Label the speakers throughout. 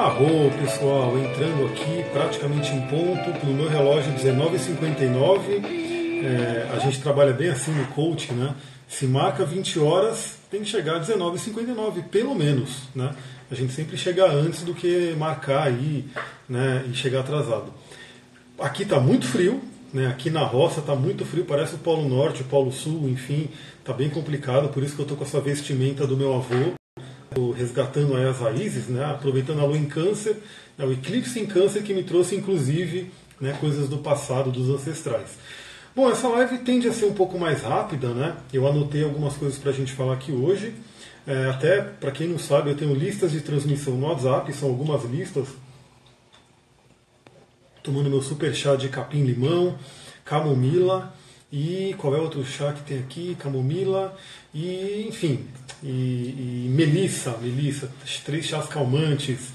Speaker 1: Arro, pessoal, entrando aqui praticamente em ponto, no meu relógio 19h59. É, a gente trabalha bem assim no coaching, né? Se marca 20 horas, tem que chegar às 19h59, pelo menos, né? A gente sempre chega antes do que marcar aí, né? E chegar atrasado. Aqui está muito frio, né? Aqui na roça está muito frio, parece o Polo Norte, o Polo Sul, enfim, está bem complicado, por isso que eu estou com essa vestimenta do meu avô resgatando as raízes, né, aproveitando a lua em câncer, é o eclipse em câncer que me trouxe inclusive né, coisas do passado, dos ancestrais. Bom, essa live tende a ser um pouco mais rápida, né? Eu anotei algumas coisas para a gente falar aqui hoje. É, até, para quem não sabe, eu tenho listas de transmissão no WhatsApp, são algumas listas. Tomando meu super chá de capim-limão, camomila e qual é outro chá que tem aqui? Camomila e, enfim, e, e melissa, melissa, três chás calmantes.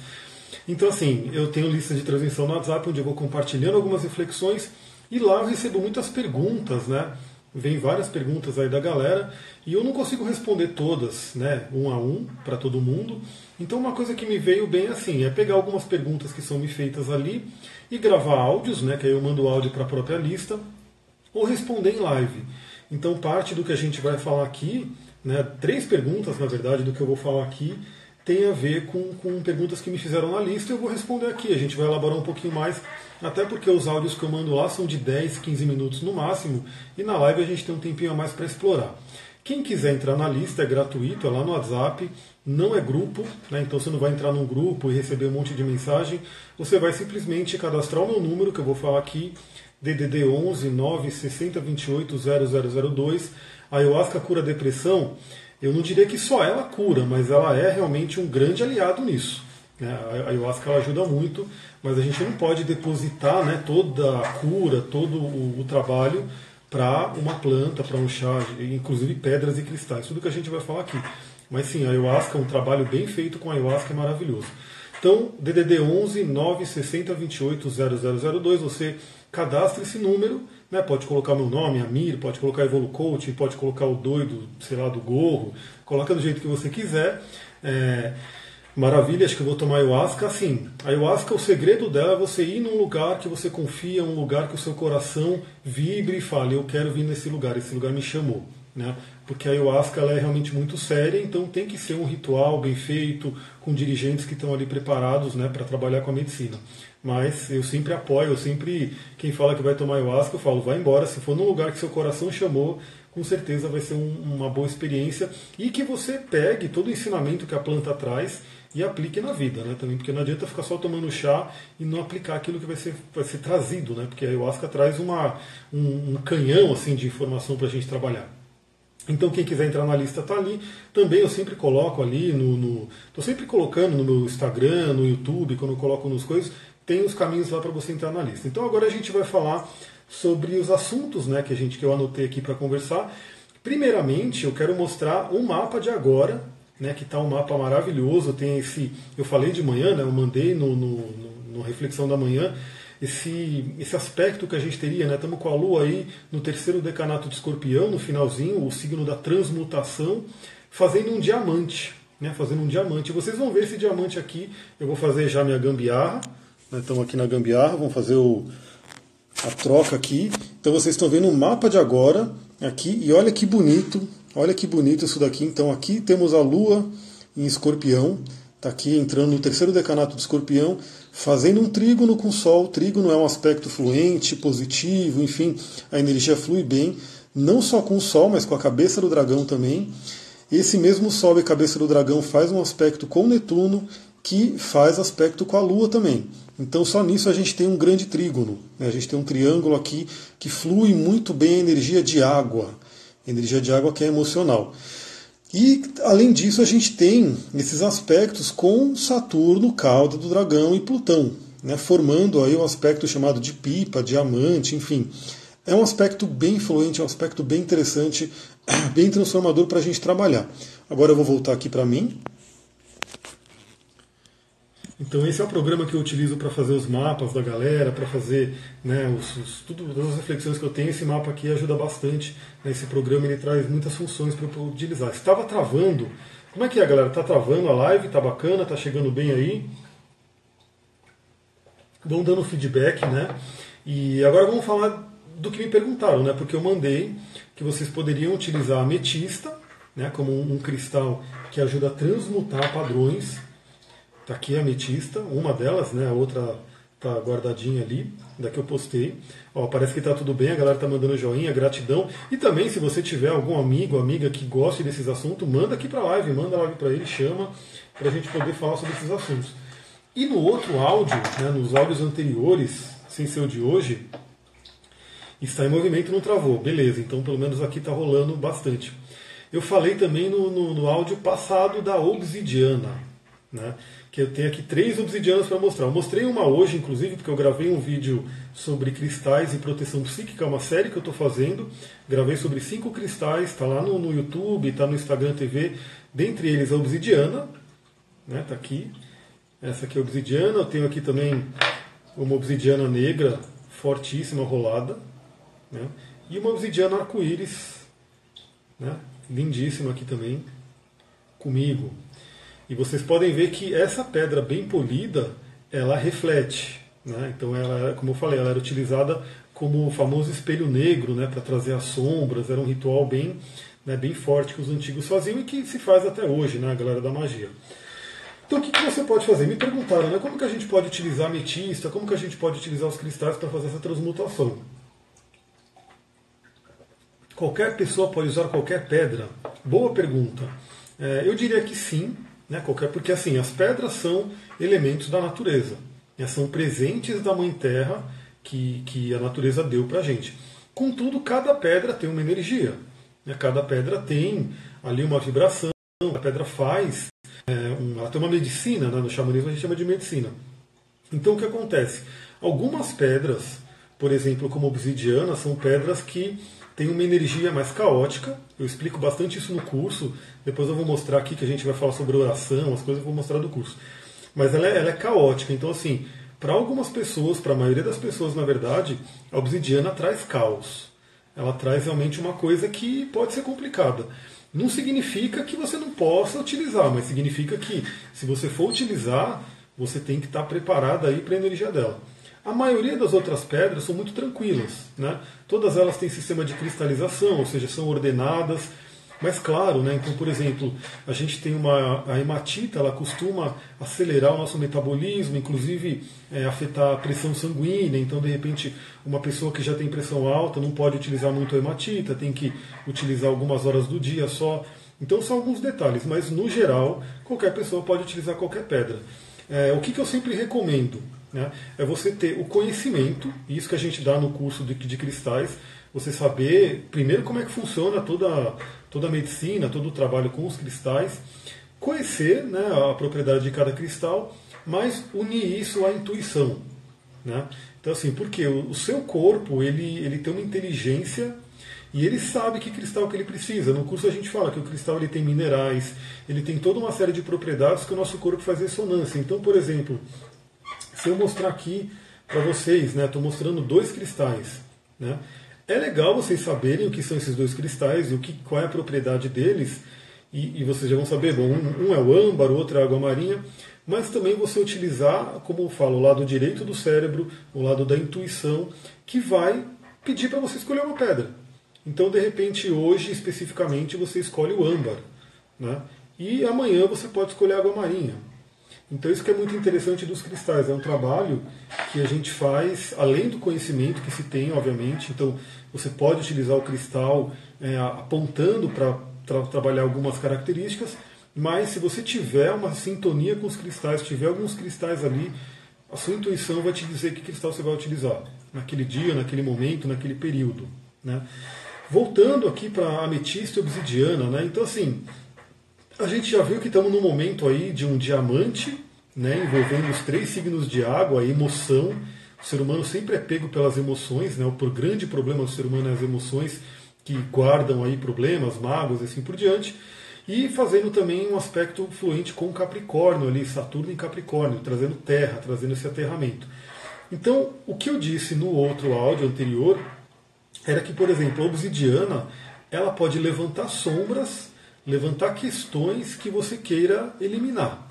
Speaker 1: Então, assim, eu tenho lista de transmissão no WhatsApp onde eu vou compartilhando algumas reflexões e lá eu recebo muitas perguntas, né? Vem várias perguntas aí da galera e eu não consigo responder todas, né, um a um, para todo mundo. Então, uma coisa que me veio bem assim é pegar algumas perguntas que são me feitas ali e gravar áudios, né, que aí eu mando áudio para a própria lista, ou responder em live. Então, parte do que a gente vai falar aqui né, três perguntas, na verdade, do que eu vou falar aqui tem a ver com, com perguntas que me fizeram na lista e eu vou responder aqui. A gente vai elaborar um pouquinho mais, até porque os áudios que eu mando lá são de 10, 15 minutos no máximo, e na live a gente tem um tempinho a mais para explorar. Quem quiser entrar na lista é gratuito, é lá no WhatsApp, não é grupo, né? então você não vai entrar num grupo e receber um monte de mensagem, você vai simplesmente cadastrar o meu número, que eu vou falar aqui, DDD 11 9 60 28 0002 a ayahuasca cura a depressão, eu não diria que só ela cura, mas ela é realmente um grande aliado nisso. Né? A ayahuasca ela ajuda muito, mas a gente não pode depositar né, toda a cura, todo o, o trabalho para uma planta, para um chá, inclusive pedras e cristais, tudo que a gente vai falar aqui. Mas sim, a ayahuasca, um trabalho bem feito com a ayahuasca é maravilhoso. Então, DDD 11 960 28 0002, você cadastra esse número né? Pode colocar meu nome, Amir, pode colocar Evolu Coach, pode colocar o doido, sei lá, do gorro, coloca do jeito que você quiser. É, maravilha, acho que eu vou tomar ayahuasca. Assim, a ayahuasca, o segredo dela é você ir num lugar que você confia, um lugar que o seu coração vibre e fale, eu quero vir nesse lugar, esse lugar me chamou. Né? Porque a ayahuasca ela é realmente muito séria, então tem que ser um ritual bem feito, com dirigentes que estão ali preparados né, para trabalhar com a medicina. Mas eu sempre apoio, eu sempre, quem fala que vai tomar ayahuasca, eu falo, vai embora, se for num lugar que seu coração chamou, com certeza vai ser um, uma boa experiência e que você pegue todo o ensinamento que a planta traz e aplique na vida, né? Também, porque não adianta ficar só tomando chá e não aplicar aquilo que vai ser, vai ser trazido, né? Porque a ayahuasca traz uma, um, um canhão assim de informação para a gente trabalhar. Então quem quiser entrar na lista está ali. Também eu sempre coloco ali no. Estou sempre colocando no meu Instagram, no YouTube, quando eu coloco nos coisas, tem os caminhos lá para você entrar na lista. Então agora a gente vai falar sobre os assuntos né, que, a gente, que eu anotei aqui para conversar. Primeiramente, eu quero mostrar um mapa de agora, né, que está um mapa maravilhoso. Tem esse, eu falei de manhã, né, eu mandei no, no, no, no reflexão da manhã esse, esse aspecto que a gente teria, né? Estamos com a Lua aí no terceiro decanato de escorpião, no finalzinho, o signo da transmutação, fazendo um diamante. Né? Fazendo um diamante. Vocês vão ver esse diamante aqui. Eu vou fazer já minha gambiarra. Né? Estamos aqui na gambiarra, vamos fazer o, a troca aqui. Então vocês estão vendo o mapa de agora aqui e olha que bonito, olha que bonito isso daqui. Então aqui temos a Lua em Escorpião, está aqui entrando no terceiro decanato de Escorpião, fazendo um trígono com o Sol. O trígono é um aspecto fluente, positivo, enfim, a energia flui bem, não só com o Sol, mas com a cabeça do dragão também. Esse mesmo Sol e cabeça do dragão faz um aspecto com Netuno, que faz aspecto com a Lua também. Então só nisso a gente tem um grande trígono. Né? A gente tem um triângulo aqui que flui muito bem a energia de água. Energia de água que é emocional. E além disso a gente tem esses aspectos com Saturno, cauda do dragão e Plutão, né? formando aí um aspecto chamado de pipa, diamante, enfim. É um aspecto bem influente, é um aspecto bem interessante, bem transformador para a gente trabalhar. Agora eu vou voltar aqui para mim. Então esse é o programa que eu utilizo para fazer os mapas da galera, para fazer né, os, os, tudo, todas as reflexões que eu tenho. Esse mapa aqui ajuda bastante. Né, esse programa ele traz muitas funções para eu utilizar. Estava travando. Como é que é, galera? Está travando a live? Está bacana? Está chegando bem aí? vão dando feedback, né? E agora vamos falar do que me perguntaram, né? Porque eu mandei que vocês poderiam utilizar a ametista, né? Como um, um cristal que ajuda a transmutar padrões. Tá aqui a ametista, uma delas, né? A outra tá guardadinha ali, da que eu postei. Ó, parece que tá tudo bem, a galera tá mandando joinha, gratidão. E também, se você tiver algum amigo, amiga que goste desses assuntos, manda aqui pra live, manda a live pra ele, chama, pra gente poder falar sobre esses assuntos. E no outro áudio, né, nos áudios anteriores, sem ser o de hoje, está em movimento não travou. Beleza, então pelo menos aqui está rolando bastante. Eu falei também no, no, no, áudio passado da obsidiana, né? Que eu tenho aqui três obsidianas para mostrar. Eu mostrei uma hoje, inclusive, porque eu gravei um vídeo sobre cristais e proteção psíquica, é uma série que eu estou fazendo. Gravei sobre cinco cristais, está lá no, no YouTube, está no Instagram TV. Dentre eles a obsidiana, né? Está aqui. Essa aqui é a obsidiana. Eu tenho aqui também uma obsidiana negra fortíssima rolada. Né? E uma obsidiana arco-íris, né? lindíssima aqui também, comigo. E vocês podem ver que essa pedra bem polida, ela reflete. Né? Então, ela, como eu falei, ela era utilizada como o famoso espelho negro, né, para trazer as sombras. Era um ritual bem, né, bem forte que os antigos faziam e que se faz até hoje, né, galera da magia. Então o que, que, você pode fazer? Me perguntaram, né, como que a gente pode utilizar ametista, como que a gente pode utilizar os cristais para fazer essa transmutação? Qualquer pessoa pode usar qualquer pedra? Boa pergunta. É, eu diria que sim, né, qualquer, porque assim, as pedras são elementos da natureza, né, são presentes da Mãe Terra que, que a natureza deu para a gente. Contudo, cada pedra tem uma energia, né, cada pedra tem ali uma vibração, a pedra faz, é, um, ela tem uma medicina, né, no xamanismo a gente chama de medicina. Então o que acontece? Algumas pedras, por exemplo, como obsidiana, são pedras que tem uma energia mais caótica. Eu explico bastante isso no curso. Depois eu vou mostrar aqui que a gente vai falar sobre oração, as coisas eu vou mostrar do curso. Mas ela é, ela é caótica. Então, assim, para algumas pessoas, para a maioria das pessoas, na verdade, a obsidiana traz caos. Ela traz realmente uma coisa que pode ser complicada. Não significa que você não possa utilizar, mas significa que se você for utilizar, você tem que estar preparado aí para a energia dela. A maioria das outras pedras são muito tranquilas, né? Todas elas têm sistema de cristalização, ou seja, são ordenadas. Mas claro, né? Então, por exemplo, a gente tem uma a hematita, ela costuma acelerar o nosso metabolismo, inclusive é, afetar a pressão sanguínea. Então, de repente, uma pessoa que já tem pressão alta não pode utilizar muito a hematita, tem que utilizar algumas horas do dia só. Então, são alguns detalhes, mas no geral, qualquer pessoa pode utilizar qualquer pedra. É, o que, que eu sempre recomendo? Né? É você ter o conhecimento, isso que a gente dá no curso de, de cristais, você saber primeiro como é que funciona toda, toda a medicina, todo o trabalho com os cristais, conhecer né, a propriedade de cada cristal, mas unir isso à intuição. Né? Então assim, porque o, o seu corpo ele, ele tem uma inteligência e ele sabe que cristal que ele precisa. No curso a gente fala que o cristal ele tem minerais, ele tem toda uma série de propriedades que o nosso corpo faz ressonância. Então, por exemplo, se eu mostrar aqui para vocês, né, estou mostrando dois cristais, né, é legal vocês saberem o que são esses dois cristais e o que, qual é a propriedade deles, e, e vocês já vão saber, bom, um, um, é o âmbar, o outro é a água marinha, mas também você utilizar, como eu falo, o lado direito do cérebro, o lado da intuição, que vai pedir para você escolher uma pedra. Então, de repente, hoje especificamente, você escolhe o âmbar, né? e amanhã você pode escolher a água marinha. Então isso que é muito interessante dos cristais, é um trabalho que a gente faz além do conhecimento que se tem, obviamente. Então você pode utilizar o cristal é, apontando para tra trabalhar algumas características, mas se você tiver uma sintonia com os cristais, tiver alguns cristais ali, a sua intuição vai te dizer que cristal você vai utilizar naquele dia, naquele momento, naquele período. Né? Voltando aqui para ametista e obsidiana, né? então assim, a gente já viu que estamos num momento aí de um diamante, né, envolvendo os três signos de água, a emoção. O ser humano sempre é pego pelas emoções, né? O grande problema do ser humano é as emoções que guardam aí problemas, mágoas e assim por diante. E fazendo também um aspecto fluente com Capricórnio ali, Saturno em Capricórnio, trazendo terra, trazendo esse aterramento. Então, o que eu disse no outro áudio anterior era que, por exemplo, a obsidiana ela pode levantar sombras levantar questões que você queira eliminar.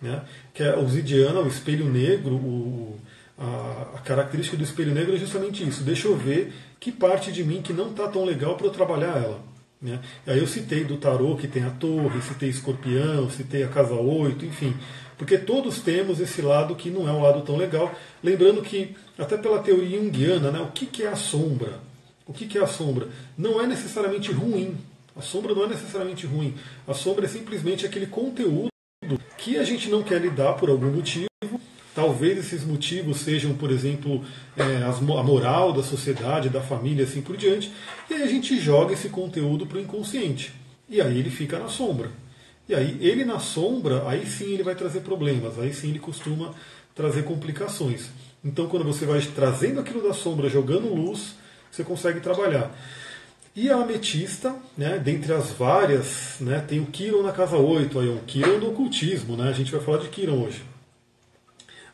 Speaker 1: Né? Que é a obsidiana, o espelho negro, o, a, a, característica do espelho negro é justamente isso. Deixa eu ver que parte de mim que não está tão legal para eu trabalhar ela. Né? Aí eu citei do tarô que tem a torre, citei escorpião, citei a casa 8, enfim. Porque todos temos esse lado que não é um lado tão legal. Lembrando que, até pela teoria junguiana, né, o que, que é a sombra? O que, que é a sombra? Não é necessariamente ruim. A sombra não é necessariamente ruim. A sombra é simplesmente aquele conteúdo que a gente não quer lidar por algum motivo. Talvez esses motivos sejam, por exemplo, é, a moral da sociedade, da família, assim por diante. E aí a gente joga esse conteúdo para o inconsciente. E aí ele fica na sombra. E aí ele na sombra, aí sim ele vai trazer problemas, aí sim ele costuma trazer complicações. Então quando você vai trazendo aquilo da sombra, jogando luz, você consegue trabalhar. E a ametista, né, dentre as várias, né, tem o Kiron na casa 8, aí, o Kiron do ocultismo, né, a gente vai falar de Kiron hoje.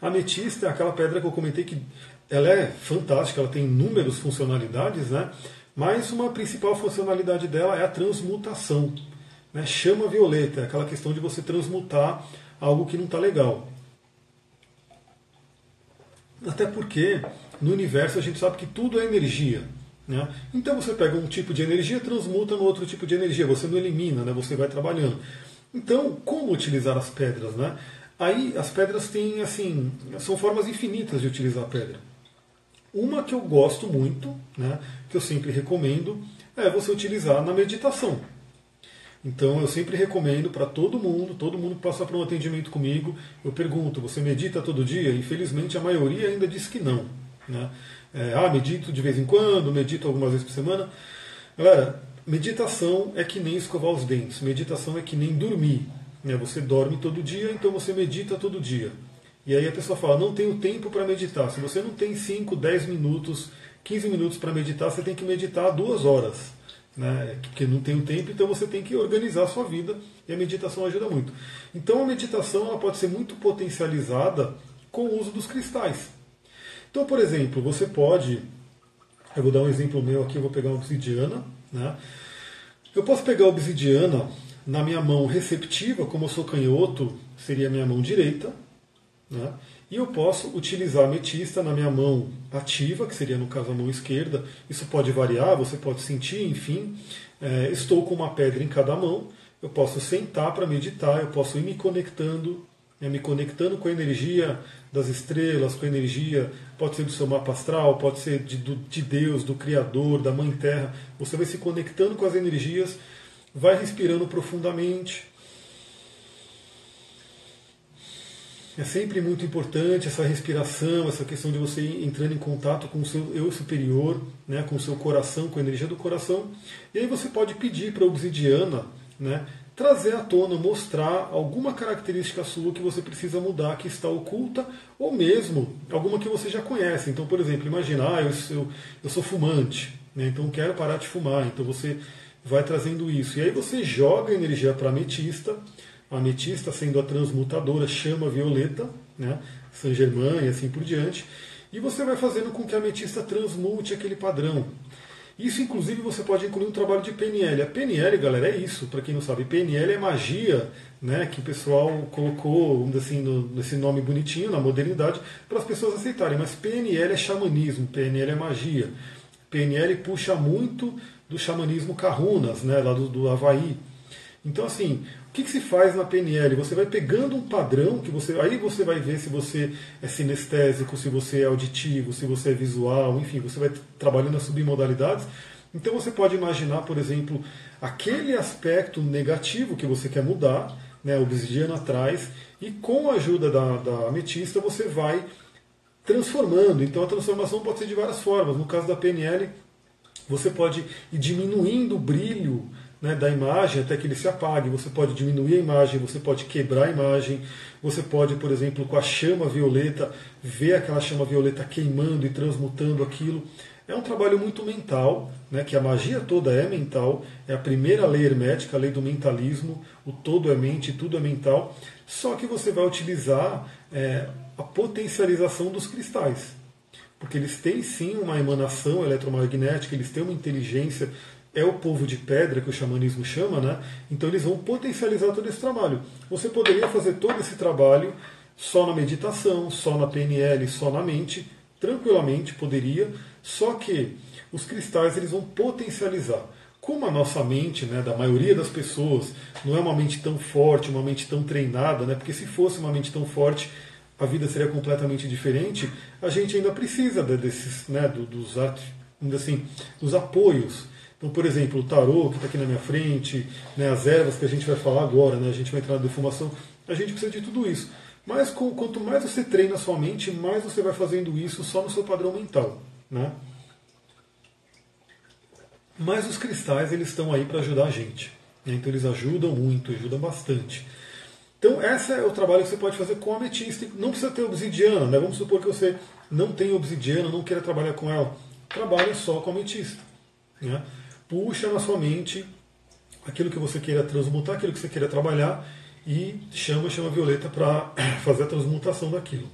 Speaker 1: A ametista é aquela pedra que eu comentei que ela é fantástica, ela tem inúmeras funcionalidades, né, mas uma principal funcionalidade dela é a transmutação. Né, chama violeta, é aquela questão de você transmutar algo que não está legal. Até porque no universo a gente sabe que tudo é energia. Né? Então você pega um tipo de energia, transmuta no outro tipo de energia, você não elimina, né? você vai trabalhando. Então, como utilizar as pedras? Né? Aí as pedras têm assim, são formas infinitas de utilizar a pedra. Uma que eu gosto muito, né, que eu sempre recomendo, é você utilizar na meditação. Então eu sempre recomendo para todo mundo, todo mundo que passa por um atendimento comigo, eu pergunto, você medita todo dia? Infelizmente a maioria ainda diz que não. Né? É, ah, medito de vez em quando, medito algumas vezes por semana. Galera, meditação é que nem escovar os dentes, meditação é que nem dormir. Né? Você dorme todo dia, então você medita todo dia. E aí a pessoa fala, não tenho tempo para meditar. Se você não tem 5, 10 minutos, 15 minutos para meditar, você tem que meditar duas horas. Né? Porque não tem o tempo, então você tem que organizar a sua vida e a meditação ajuda muito. Então a meditação ela pode ser muito potencializada com o uso dos cristais. Então, por exemplo, você pode. Eu vou dar um exemplo meu aqui, eu vou pegar uma obsidiana. Né? Eu posso pegar a obsidiana na minha mão receptiva, como eu sou canhoto, seria a minha mão direita. Né? E eu posso utilizar a ametista na minha mão ativa, que seria no caso a mão esquerda. Isso pode variar, você pode sentir, enfim. É, estou com uma pedra em cada mão. Eu posso sentar para meditar, eu posso ir me conectando, né, me conectando com a energia das estrelas, com a energia, pode ser do seu mapa astral, pode ser de, do, de Deus, do Criador, da Mãe Terra. Você vai se conectando com as energias, vai respirando profundamente. É sempre muito importante essa respiração, essa questão de você entrando em contato com o seu eu superior, né, com o seu coração, com a energia do coração. E aí você pode pedir para a obsidiana né, trazer à tona, mostrar alguma característica sua que você precisa mudar, que está oculta, ou mesmo alguma que você já conhece. Então, por exemplo, imagina, ah, eu, eu, eu sou fumante, né, então quero parar de fumar. Então você vai trazendo isso. E aí você joga a energia para ametista, a ametista sendo a transmutadora, chama violeta, né, Saint Germain e assim por diante, e você vai fazendo com que a ametista transmute aquele padrão. Isso, inclusive, você pode incluir um trabalho de PNL. A PNL, galera, é isso. Para quem não sabe, PNL é magia, né, que o pessoal colocou assim, no, nesse nome bonitinho, na modernidade, para as pessoas aceitarem. Mas PNL é xamanismo, PNL é magia. PNL puxa muito do xamanismo Kahunas, né, lá do, do Havaí. Então, assim, que, que se faz na PNL? Você vai pegando um padrão que você. Aí você vai ver se você é sinestésico, se você é auditivo, se você é visual, enfim, você vai trabalhando as submodalidades. Então você pode imaginar, por exemplo, aquele aspecto negativo que você quer mudar, né, obsidiana atrás, e com a ajuda da, da ametista você vai transformando. Então a transformação pode ser de várias formas. No caso da PNL, você pode ir diminuindo o brilho né, da imagem até que ele se apague. Você pode diminuir a imagem, você pode quebrar a imagem, você pode, por exemplo, com a chama violeta, ver aquela chama violeta queimando e transmutando aquilo. É um trabalho muito mental, né, que a magia toda é mental, é a primeira lei hermética, a lei do mentalismo, o todo é mente, tudo é mental, só que você vai utilizar é, a potencialização dos cristais. Porque eles têm sim uma emanação eletromagnética, eles têm uma inteligência é o povo de pedra que o xamanismo chama, né? Então eles vão potencializar todo esse trabalho. Você poderia fazer todo esse trabalho só na meditação, só na PNL, só na mente, tranquilamente poderia, só que os cristais eles vão potencializar. Como a nossa mente, né, da maioria das pessoas, não é uma mente tão forte, uma mente tão treinada, né, porque se fosse uma mente tão forte, a vida seria completamente diferente, a gente ainda precisa desses, né, dos, assim, dos apoios. Então, por exemplo, o tarô que está aqui na minha frente, né, as ervas que a gente vai falar agora, né, a gente vai entrar na defumação, a gente precisa de tudo isso. Mas quanto mais você treina a sua mente, mais você vai fazendo isso só no seu padrão mental. Né? Mas os cristais eles estão aí para ajudar a gente. Né? Então eles ajudam muito, ajudam bastante. Então, esse é o trabalho que você pode fazer com a ametista. Não precisa ter obsidiana, né? Vamos supor que você não tem obsidiana, não queira trabalhar com ela. Trabalhe só com a ametista. Né? Puxa na sua mente aquilo que você queira transmutar, aquilo que você queira trabalhar e chama, chama a Violeta para fazer a transmutação daquilo.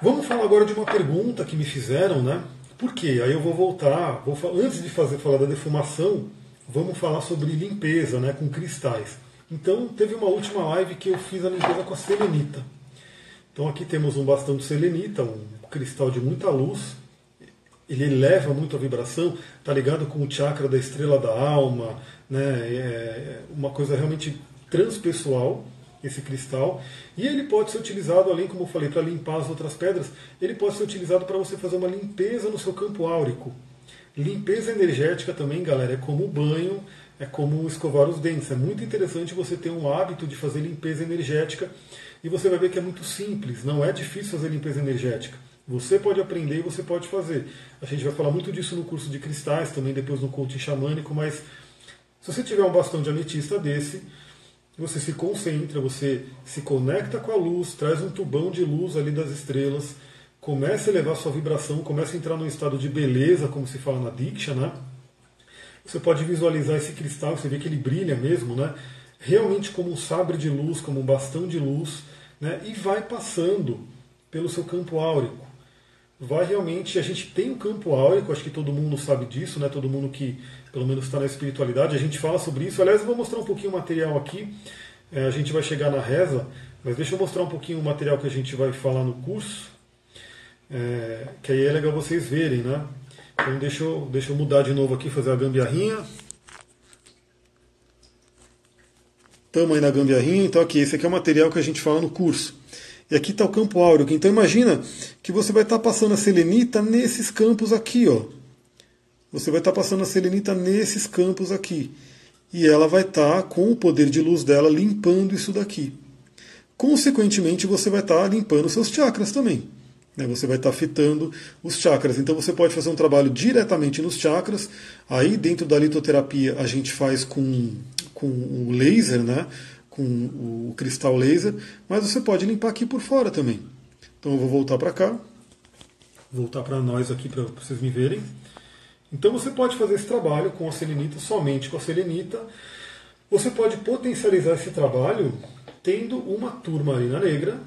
Speaker 1: Vamos falar agora de uma pergunta que me fizeram, né? Por quê? Aí eu vou voltar, vou, antes de fazer falar da defumação, vamos falar sobre limpeza, né, com cristais. Então, teve uma última live que eu fiz a limpeza com a selenita. Então, aqui temos um bastão de selenita, um cristal de muita luz. Ele eleva muito a vibração, está ligado com o chakra da estrela da alma, né? É uma coisa realmente transpessoal, esse cristal. E ele pode ser utilizado, além, como eu falei, para limpar as outras pedras, ele pode ser utilizado para você fazer uma limpeza no seu campo áurico. Limpeza energética também, galera, é como banho é como escovar os dentes. É muito interessante você ter um hábito de fazer limpeza energética e você vai ver que é muito simples, não é difícil fazer limpeza energética. Você pode aprender e você pode fazer. A gente vai falar muito disso no curso de cristais, também depois no coaching xamânico, mas se você tiver um bastão de ametista desse, você se concentra, você se conecta com a luz, traz um tubão de luz ali das estrelas, começa a elevar sua vibração, começa a entrar num estado de beleza, como se fala na Diksha, né? Você pode visualizar esse cristal, você vê que ele brilha mesmo, né? realmente como um sabre de luz, como um bastão de luz, né? e vai passando pelo seu campo áurico. Vai realmente, a gente tem um campo áurico, acho que todo mundo sabe disso, né? todo mundo que pelo menos está na espiritualidade, a gente fala sobre isso. Aliás, eu vou mostrar um pouquinho o material aqui, é, a gente vai chegar na reza, mas deixa eu mostrar um pouquinho o material que a gente vai falar no curso, é, que aí é legal vocês verem, né? Então deixa eu, deixa eu mudar de novo aqui, fazer a gambiarrinha. Estamos aí na gambiarrinha, então aqui, esse aqui é o material que a gente fala no curso. E aqui está o campo áureo. Então imagina que você vai estar tá passando a selenita nesses campos aqui, ó. Você vai estar tá passando a selenita nesses campos aqui. E ela vai estar, tá, com o poder de luz dela, limpando isso daqui. Consequentemente, você vai estar tá limpando seus chakras também. Né? Você vai estar afetando os chakras. Então você pode fazer um trabalho diretamente nos chakras. Aí dentro da litoterapia a gente faz com, com o laser, né? Com o cristal laser, mas você pode limpar aqui por fora também. Então eu vou voltar para cá, voltar para nós aqui para vocês me verem. Então você pode fazer esse trabalho com a selenita, somente com a selenita. Você pode potencializar esse trabalho tendo uma turmalina negra,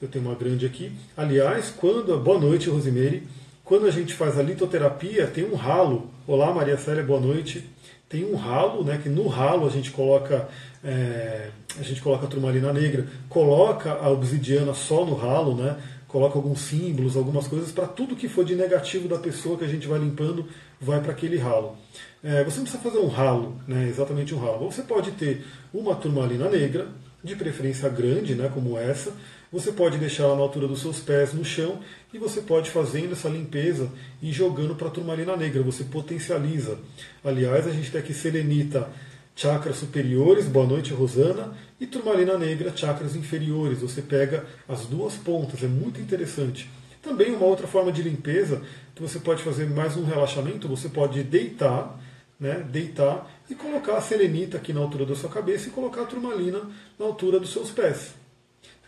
Speaker 1: eu tenho uma grande aqui. Aliás, quando. Boa noite, Rosemary. Quando a gente faz a litoterapia, tem um ralo. Olá, Maria Célia, boa noite. Tem um ralo, né? Que no ralo a gente coloca. É, a gente coloca a turmalina negra, coloca a obsidiana só no ralo, né? Coloca alguns símbolos, algumas coisas, para tudo que for de negativo da pessoa que a gente vai limpando, vai para aquele ralo. É, você não precisa fazer um ralo, né, exatamente um ralo. Você pode ter uma turmalina negra, de preferência grande, né, como essa, você pode deixar ela na altura dos seus pés no chão e você pode fazendo essa limpeza e jogando para a turmalina negra. Você potencializa. Aliás, a gente tem aqui selenita, chakras superiores, boa noite Rosana, e turmalina negra, chakras inferiores. Você pega as duas pontas, é muito interessante. Também uma outra forma de limpeza que você pode fazer mais um relaxamento, você pode deitar, né, deitar e colocar a selenita aqui na altura da sua cabeça e colocar a turmalina na altura dos seus pés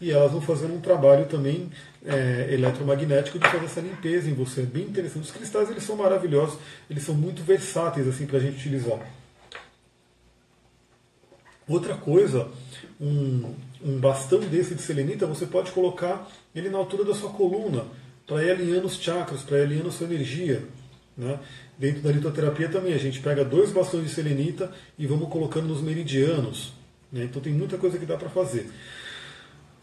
Speaker 1: e elas vão fazendo um trabalho também é, eletromagnético de fazer essa limpeza em você. É bem interessante. Os cristais eles são maravilhosos, eles são muito versáteis assim para a gente utilizar. Outra coisa, um, um bastão desse de selenita, você pode colocar ele na altura da sua coluna, para ir alinhando os chakras, para ir alinhando a sua energia. Né? Dentro da litoterapia também, a gente pega dois bastões de selenita e vamos colocando nos meridianos. Né? Então tem muita coisa que dá para fazer.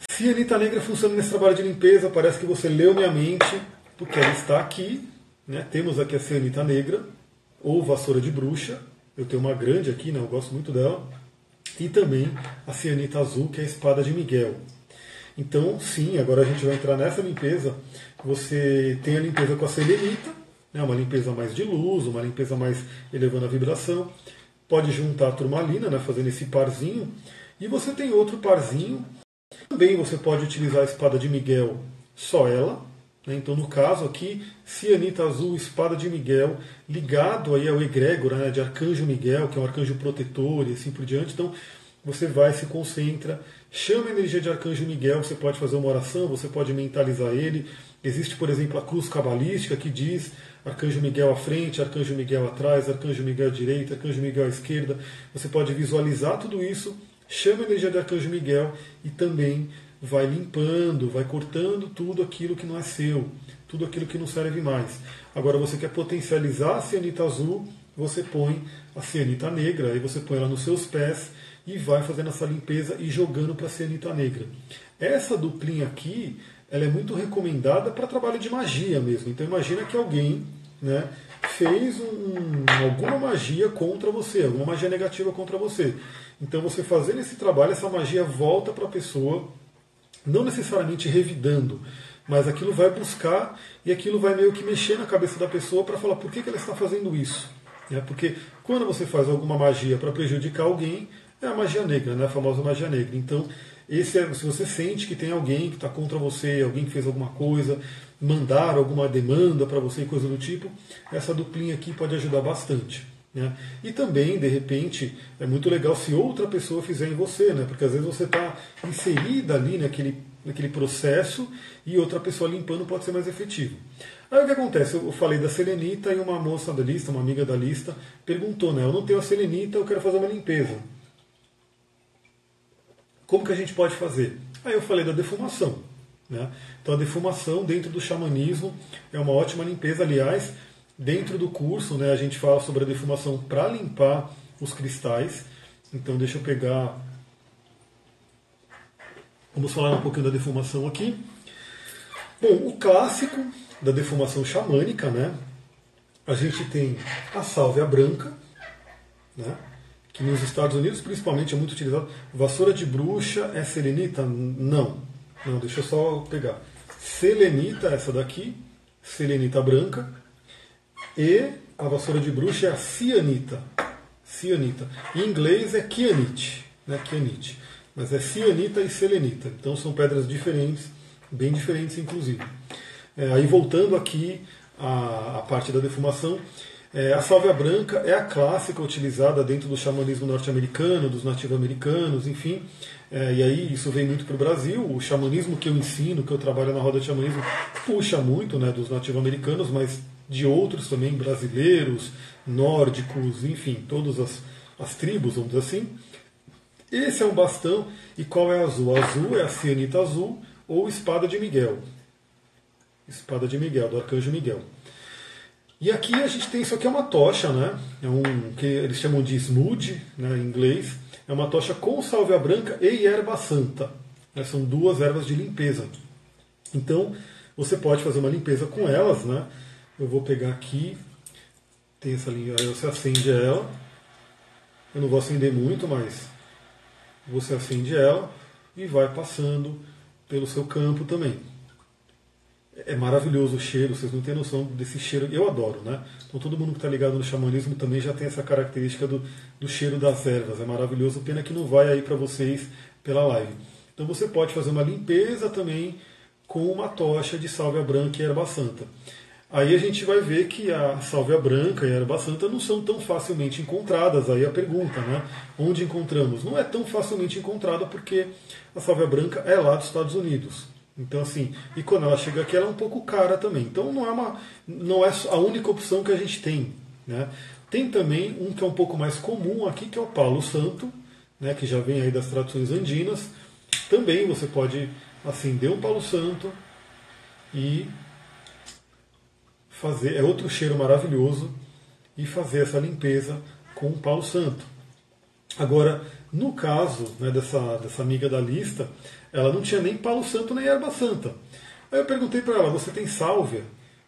Speaker 1: Cianita negra funciona nesse trabalho de limpeza, parece que você leu minha mente, porque ela está aqui. Né? Temos aqui a cianita negra, ou vassoura de bruxa. Eu tenho uma grande aqui, né? eu gosto muito dela. E também a cianita azul, que é a espada de Miguel. Então, sim, agora a gente vai entrar nessa limpeza. Você tem a limpeza com a selenita, né? uma limpeza mais de luz, uma limpeza mais elevando a vibração. Pode juntar a turmalina, né? fazendo esse parzinho. E você tem outro parzinho também você pode utilizar a espada de Miguel, só ela. Né? Então, no caso aqui, cianita azul, espada de Miguel, ligado aí ao egrégora né, de Arcanjo Miguel, que é um arcanjo protetor e assim por diante. Então, você vai, se concentra, chama a energia de Arcanjo Miguel, você pode fazer uma oração, você pode mentalizar ele. Existe, por exemplo, a cruz cabalística que diz Arcanjo Miguel à frente, Arcanjo Miguel atrás, Arcanjo Miguel à direita, Arcanjo Miguel à esquerda. Você pode visualizar tudo isso chama a energia do arcanjo Miguel e também vai limpando, vai cortando tudo aquilo que não é seu, tudo aquilo que não serve mais. Agora você quer potencializar a cianita azul, você põe a cianita negra, aí você põe ela nos seus pés e vai fazendo essa limpeza e jogando para a cianita negra. Essa duplinha aqui, ela é muito recomendada para trabalho de magia mesmo. Então imagina que alguém, né, fez um, alguma magia contra você, alguma magia negativa contra você. Então você fazendo esse trabalho, essa magia volta para a pessoa, não necessariamente revidando, mas aquilo vai buscar e aquilo vai meio que mexer na cabeça da pessoa para falar por que, que ela está fazendo isso. É, porque quando você faz alguma magia para prejudicar alguém, é a magia negra, né? a famosa magia negra. Então, esse é, se você sente que tem alguém que está contra você, alguém que fez alguma coisa, mandar alguma demanda para você, coisa do tipo, essa duplinha aqui pode ajudar bastante. Né? E também, de repente, é muito legal se outra pessoa fizer em você, né? porque às vezes você está inserida ali naquele, naquele processo e outra pessoa limpando pode ser mais efetivo. Aí o que acontece? Eu falei da selenita e uma moça da lista, uma amiga da lista, perguntou: né? Eu não tenho a selenita, eu quero fazer uma limpeza. Como que a gente pode fazer? Aí eu falei da defumação. Né? Então a defumação dentro do xamanismo é uma ótima limpeza. Aliás, dentro do curso né, a gente fala sobre a defumação para limpar os cristais. Então deixa eu pegar. Vamos falar um pouquinho da defumação aqui. Bom, o clássico da defumação xamânica, né? A gente tem a sálvia branca, né? que nos Estados Unidos principalmente é muito utilizado. Vassoura de bruxa é selenita? Não. Não, deixa eu só pegar. Selenita, essa daqui, selenita branca. E a vassoura de bruxa é a cianita. Cianita. Em inglês é kianite, né? Kianite. Mas é cianita e selenita. Então são pedras diferentes, bem diferentes inclusive. É, aí voltando aqui à, à parte da defumação, é, a sálvia branca é a clássica utilizada dentro do xamanismo norte-americano, dos nativo-americanos, enfim. É, e aí isso vem muito para o Brasil. O xamanismo que eu ensino, que eu trabalho na roda de xamanismo, puxa muito né, dos nativo-americanos, mas de outros também, brasileiros, nórdicos, enfim, todas as, as tribos, vamos dizer assim. Esse é um bastão. E qual é azul? azul é a cianita azul ou espada de Miguel. Espada de Miguel, do arcanjo Miguel. E aqui a gente tem isso aqui é uma tocha, né? É um que eles chamam de smooth, né, em inglês. É uma tocha com sálvia branca e erva santa. Né? São duas ervas de limpeza. Então, você pode fazer uma limpeza com elas. Né? Eu vou pegar aqui, tem essa linha, aí você acende ela. Eu não vou acender muito, mas você acende ela e vai passando pelo seu campo também. É maravilhoso o cheiro, vocês não têm noção desse cheiro. Eu adoro, né? Então todo mundo que está ligado no xamanismo também já tem essa característica do, do cheiro das ervas. É maravilhoso, pena que não vai aí para vocês pela live. Então você pode fazer uma limpeza também com uma tocha de sálvia branca e erva santa. Aí a gente vai ver que a sálvia branca e a erva santa não são tão facilmente encontradas. Aí a pergunta, né? Onde encontramos? Não é tão facilmente encontrada porque a sálvia branca é lá dos Estados Unidos. Então, assim, e quando ela chega aqui, ela é um pouco cara também. Então, não é, uma, não é a única opção que a gente tem. Né? Tem também um que é um pouco mais comum aqui, que é o Palo Santo, né, que já vem aí das traduções andinas. Também você pode acender um Palo Santo e fazer. É outro cheiro maravilhoso e fazer essa limpeza com o Palo Santo. Agora, no caso né, dessa, dessa amiga da lista, Ela não tinha nem palo santo nem erva santa. Aí eu perguntei para ela: você tem sálvia?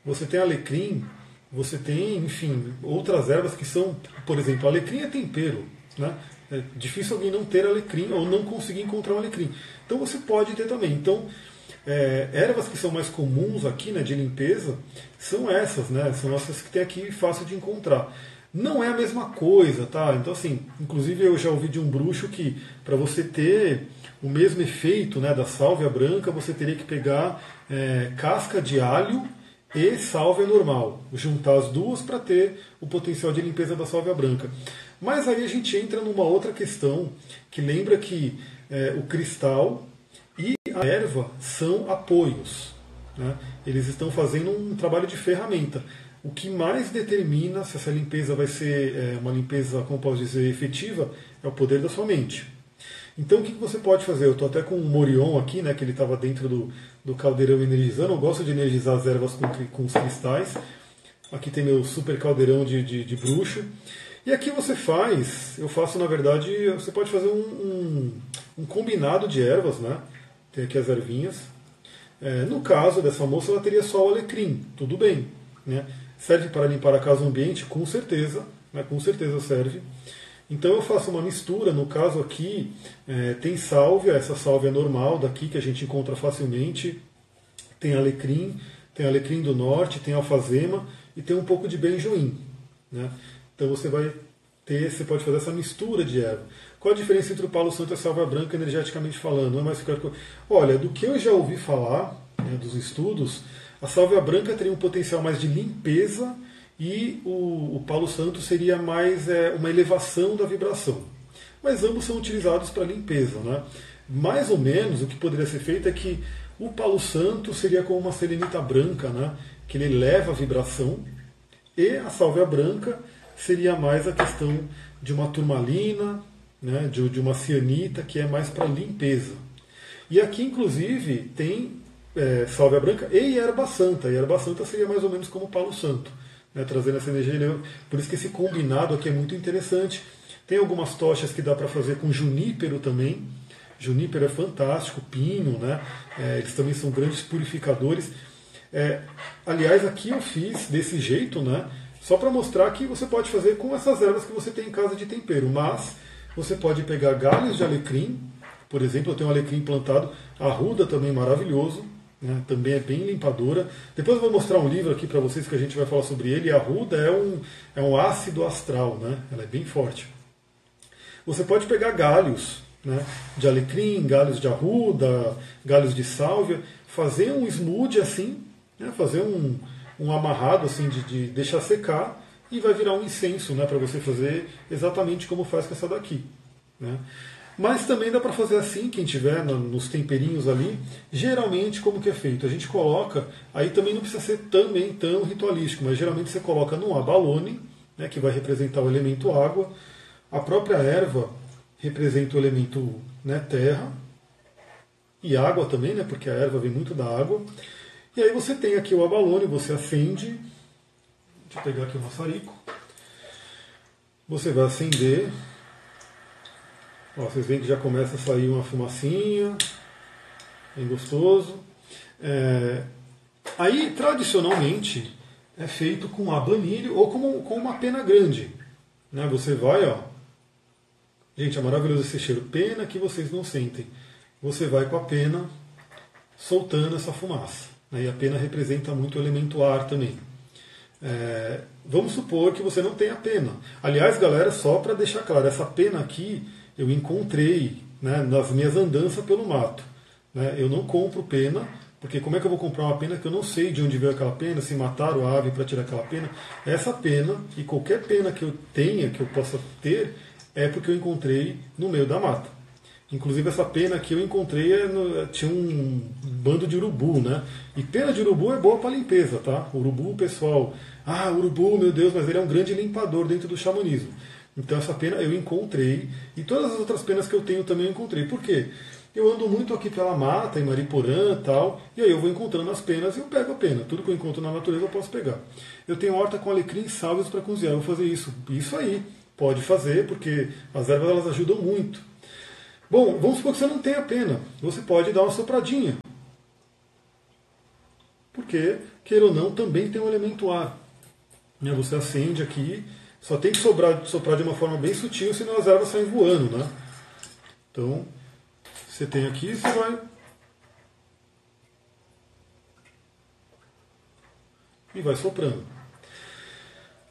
Speaker 1: Você tem alecrim? Você tem, enfim, outras ervas que são, por exemplo, alecrim é tempero. Né? É difícil alguém não ter alecrim ou não conseguir encontrar um alecrim. Então você pode ter também. Então, é, ervas que são mais comuns aqui né, de limpeza são essas, né? São essas que tem aqui fácil de encontrar. Não é a mesma coisa, tá? Então, assim, inclusive eu já ouvi de um bruxo que para você ter o mesmo efeito né, da sálvia branca, você teria que pegar é, casca de alho e sálvia normal, juntar as duas para ter o potencial de limpeza da sálvia branca. Mas aí a gente entra numa outra questão que lembra que é, o cristal a erva são apoios. Né? Eles estão fazendo um trabalho de ferramenta. O que mais determina se essa limpeza vai ser é, uma limpeza, como posso dizer, efetiva, é o poder da sua mente. Então o que você pode fazer? Eu estou até com um Morion aqui, né, que ele estava dentro do, do caldeirão energizando. Eu gosto de energizar as ervas com, com os cristais. Aqui tem meu super caldeirão de, de, de, bruxo. E aqui você faz, eu faço na verdade, você pode fazer um, um, um combinado de ervas, né? Tem aqui as ervinhas. É, no caso dessa moça, ela teria só o alecrim, tudo bem. Né? Serve para limpar a casa ambiente? Com certeza, né? com certeza serve. Então eu faço uma mistura, no caso aqui é, tem sálvia, essa sálvia normal daqui que a gente encontra facilmente, tem alecrim, tem alecrim do norte, tem alfazema e tem um pouco de benjoim. Né? Então você vai ter, você pode fazer essa mistura de erva. Qual a diferença entre o palo santo e a sálvia branca energeticamente falando? É mais ficar... Olha, do que eu já ouvi falar, né, dos estudos, a sálvia branca teria um potencial mais de limpeza e o, o Palo Santo seria mais é, uma elevação da vibração. Mas ambos são utilizados para limpeza. Né? Mais ou menos o que poderia ser feito é que o Palo Santo seria como uma serenita branca, né? que ele leva a vibração, e a sálvia branca seria mais a questão de uma turmalina, né? de, de uma cianita, que é mais para limpeza. E aqui, inclusive, tem é, sálvia branca e erva santa. E erva santa seria mais ou menos como palo santo né, trazendo essa energia. Por isso que esse combinado aqui é muito interessante. Tem algumas tochas que dá para fazer com junípero também. Junípero é fantástico, pinho, né? É, eles também são grandes purificadores. É, aliás, aqui eu fiz desse jeito, né? Só para mostrar que você pode fazer com essas ervas que você tem em casa de tempero. Mas você pode pegar galhos de alecrim, por exemplo, eu tenho um alecrim plantado, arruda também maravilhoso, né, também é bem limpadora. Depois eu vou mostrar um livro aqui para vocês que a gente vai falar sobre ele. A ruda é um, é um ácido astral, né, ela é bem forte. Você pode pegar galhos né, de alecrim, galhos de arruda, galhos de sálvia, fazer um smoothie assim, né, fazer um, um amarrado assim de, de deixar secar e vai virar um incenso né, para você fazer exatamente como faz com essa daqui. Né. Mas também dá para fazer assim, quem tiver nos temperinhos ali, geralmente como que é feito? A gente coloca, aí também não precisa ser também tão ritualístico, mas geralmente você coloca num abalone, né, que vai representar o elemento água, a própria erva representa o elemento né, terra, e água também, né, porque a erva vem muito da água. E aí você tem aqui o abalone, você acende, deixa eu pegar aqui o maçarico, você vai acender Ó, vocês veem que já começa a sair uma fumacinha, bem gostoso. É, aí, tradicionalmente, é feito com abanilho ou com, com uma pena grande. Né? Você vai, ó. Gente, é maravilhoso esse cheiro. Pena que vocês não sentem. Você vai com a pena soltando essa fumaça. Né? E a pena representa muito o elemento ar também. É, vamos supor que você não tenha pena. Aliás, galera, só para deixar claro, essa pena aqui eu encontrei né, nas minhas andanças pelo mato. Né? Eu não compro pena, porque como é que eu vou comprar uma pena que eu não sei de onde veio aquela pena, se mataram a ave para tirar aquela pena? Essa pena, e qualquer pena que eu tenha, que eu possa ter, é porque eu encontrei no meio da mata. Inclusive essa pena que eu encontrei é no, tinha um bando de urubu, né? E pena de urubu é boa para limpeza, tá? Urubu, pessoal, ah, urubu, meu Deus, mas ele é um grande limpador dentro do xamanismo. Então essa pena eu encontrei e todas as outras penas que eu tenho também eu encontrei. Por quê? Eu ando muito aqui pela mata, em Mariporã e tal, e aí eu vou encontrando as penas e eu pego a pena. Tudo que eu encontro na natureza eu posso pegar. Eu tenho horta com alecrim e salves para cozinhar, eu vou fazer isso. Isso aí, pode fazer, porque as ervas elas ajudam muito. Bom, vamos supor que você não tenha pena. Você pode dar uma sopradinha. Porque, queira ou não, também tem um elemento ar. Né, você acende aqui, só tem que sobrar, soprar de uma forma bem sutil, senão as ervas saem voando. Né? Então, você tem aqui, você vai. E vai soprando.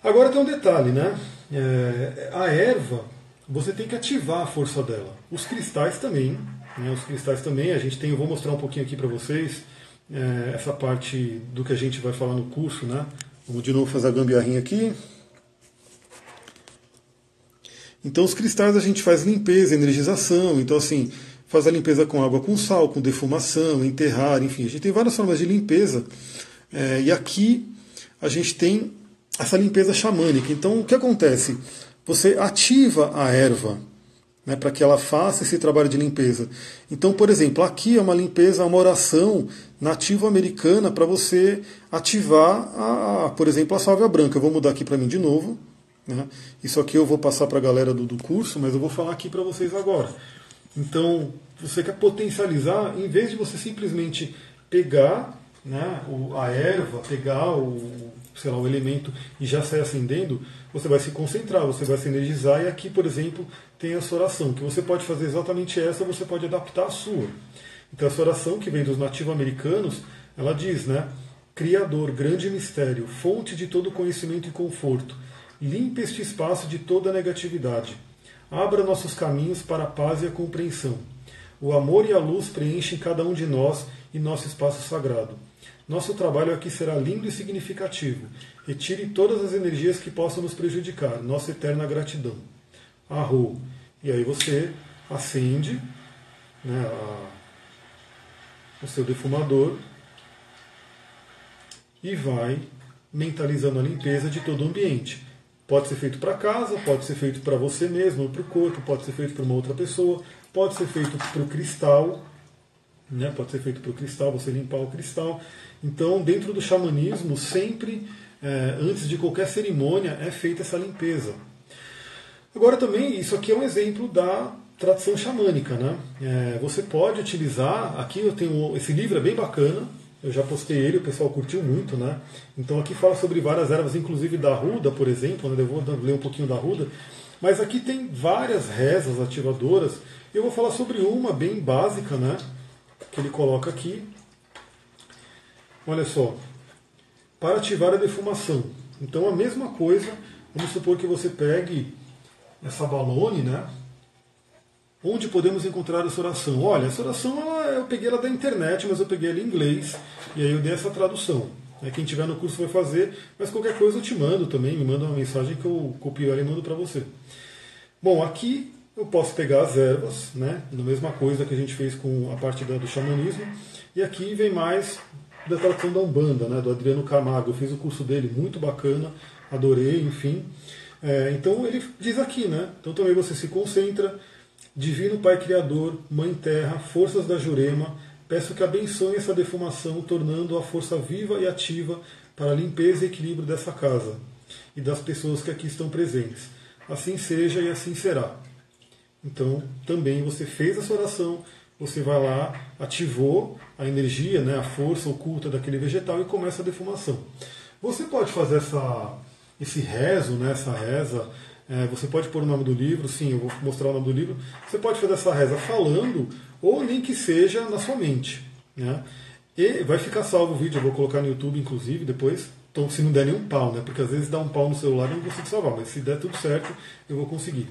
Speaker 1: Agora tem um detalhe, né? É, a erva, você tem que ativar a força dela. Os cristais também, né? Os cristais também, a gente tem, eu vou mostrar um pouquinho aqui para vocês é, essa parte do que a gente vai falar no curso, né? Vamos de novo fazer a gambiarrinha aqui. Então os cristais a gente faz limpeza, energização, então assim, faz a limpeza com água com sal, com defumação, enterrar, enfim, a gente tem várias formas de limpeza. É, e aqui a gente tem essa limpeza xamânica. Então o que acontece? Você ativa a erva né, para que ela faça esse trabalho de limpeza. Então, por exemplo, aqui é uma limpeza, uma oração nativa americana para você ativar, a, a, por exemplo, a sálvia branca. Eu vou mudar aqui para mim de novo. Né? Isso aqui eu vou passar para a galera do, do curso, mas eu vou falar aqui para vocês agora. Então, você quer potencializar, em vez de você simplesmente pegar né, a erva, pegar o, sei lá, o elemento e já sair acendendo, você vai se concentrar, você vai se energizar. E aqui, por exemplo, tem essa oração, que você pode fazer exatamente essa, você pode adaptar a sua. Então, essa oração que vem dos nativo-americanos, ela diz, né? Criador, grande mistério, fonte de todo conhecimento e conforto, limpe este espaço de toda negatividade. Abra nossos caminhos para a paz e a compreensão. O amor e a luz preenchem cada um de nós e nosso espaço sagrado. Nosso trabalho aqui será lindo e significativo. Retire todas as energias que possam nos prejudicar. Nossa eterna gratidão. Arro. E aí você acende né, o seu defumador e vai mentalizando a limpeza de todo o ambiente. Pode ser feito para casa, pode ser feito para você mesmo, para o corpo, pode ser feito para uma outra pessoa, pode ser feito para o cristal, né? pode ser feito para o cristal, você limpar o cristal. Então, dentro do xamanismo, sempre, é, antes de qualquer cerimônia, é feita essa limpeza. Agora também, isso aqui é um exemplo da tradição xamânica. Né? É, você pode utilizar, aqui eu tenho, esse livro é bem bacana, eu já postei ele, o pessoal curtiu muito, né? Então aqui fala sobre várias ervas, inclusive da ruda, por exemplo, né? eu vou ler um pouquinho da ruda, mas aqui tem várias rezas ativadoras. Eu vou falar sobre uma bem básica, né? Que ele coloca aqui, Olha só, para ativar a defumação. Então a mesma coisa, vamos supor que você pegue essa balone, né? Onde podemos encontrar essa oração? Olha, essa oração ela, eu peguei ela da internet, mas eu peguei ela em inglês e aí eu dei essa tradução. Quem tiver no curso vai fazer, mas qualquer coisa eu te mando também, me manda uma mensagem que eu copio ela e mando para você. Bom, aqui eu posso pegar as ervas, né? Na mesma coisa que a gente fez com a parte do xamanismo, e aqui vem mais da tradição da Umbanda, né, do Adriano Camargo. Eu fiz o curso dele, muito bacana, adorei, enfim. É, então ele diz aqui, né? Então também você se concentra, Divino Pai Criador, Mãe Terra, forças da Jurema, peço que abençoe essa defumação, tornando a força viva e ativa para a limpeza e equilíbrio dessa casa e das pessoas que aqui estão presentes. Assim seja e assim será. Então, também você fez essa oração, você vai lá, ativou a energia, né, a força oculta daquele vegetal e começa a defumação. Você pode fazer essa, esse rezo, né, essa reza, é, você pode pôr o nome do livro, sim, eu vou mostrar o nome do livro. Você pode fazer essa reza falando, ou nem que seja na sua mente. Né? E vai ficar salvo o vídeo, eu vou colocar no YouTube, inclusive, depois. Então, se não der nenhum pau, né? Porque às vezes dá um pau no celular e não consigo salvar, mas se der tudo certo, eu vou conseguir.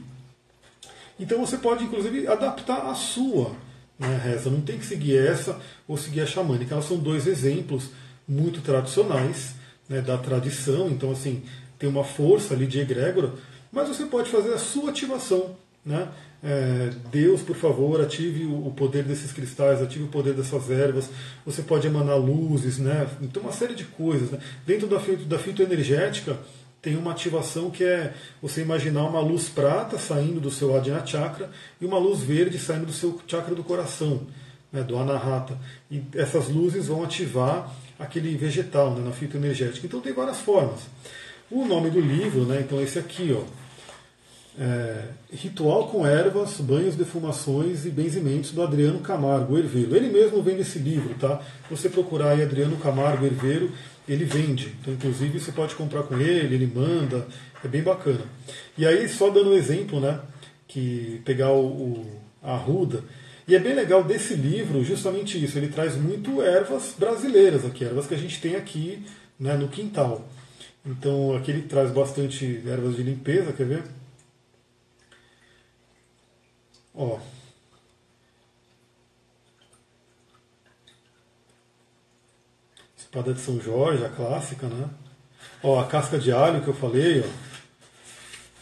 Speaker 1: Então você pode, inclusive, adaptar a sua né, reza. Não tem que seguir essa ou seguir a xamânica. Elas são dois exemplos muito tradicionais né, da tradição, então assim, tem uma força ali de egrégora, mas você pode fazer a sua ativação. Né? É, Deus, por favor, ative o poder desses cristais, ative o poder dessas ervas. Você pode emanar luzes, né? Então, uma série de coisas. Né? Dentro da, da fitoenergética, tem uma ativação que é você imaginar uma luz prata saindo do seu Adhyana Chakra e uma luz verde saindo do seu chakra do coração, né, do Anahata. E essas luzes vão ativar aquele vegetal né, na fitoenergética. Então tem várias formas. O nome do livro, né, então esse aqui, ó, é, Ritual com Ervas, Banhos, Defumações e Benzimentos, do Adriano Camargo Herveiro. Ele mesmo vende esse livro, tá? Você procurar aí Adriano Camargo Herveiro, ele vende. Então, inclusive, você pode comprar com ele, ele manda, é bem bacana. E aí, só dando um exemplo, né? Que pegar o, o a Arruda. E é bem legal desse livro justamente isso. Ele traz muito ervas brasileiras aqui, ervas que a gente tem aqui né, no quintal. Então aqui ele traz bastante ervas de limpeza, quer ver? Ó. Espada de São Jorge, a clássica, né? Ó, a casca de alho que eu falei, ó.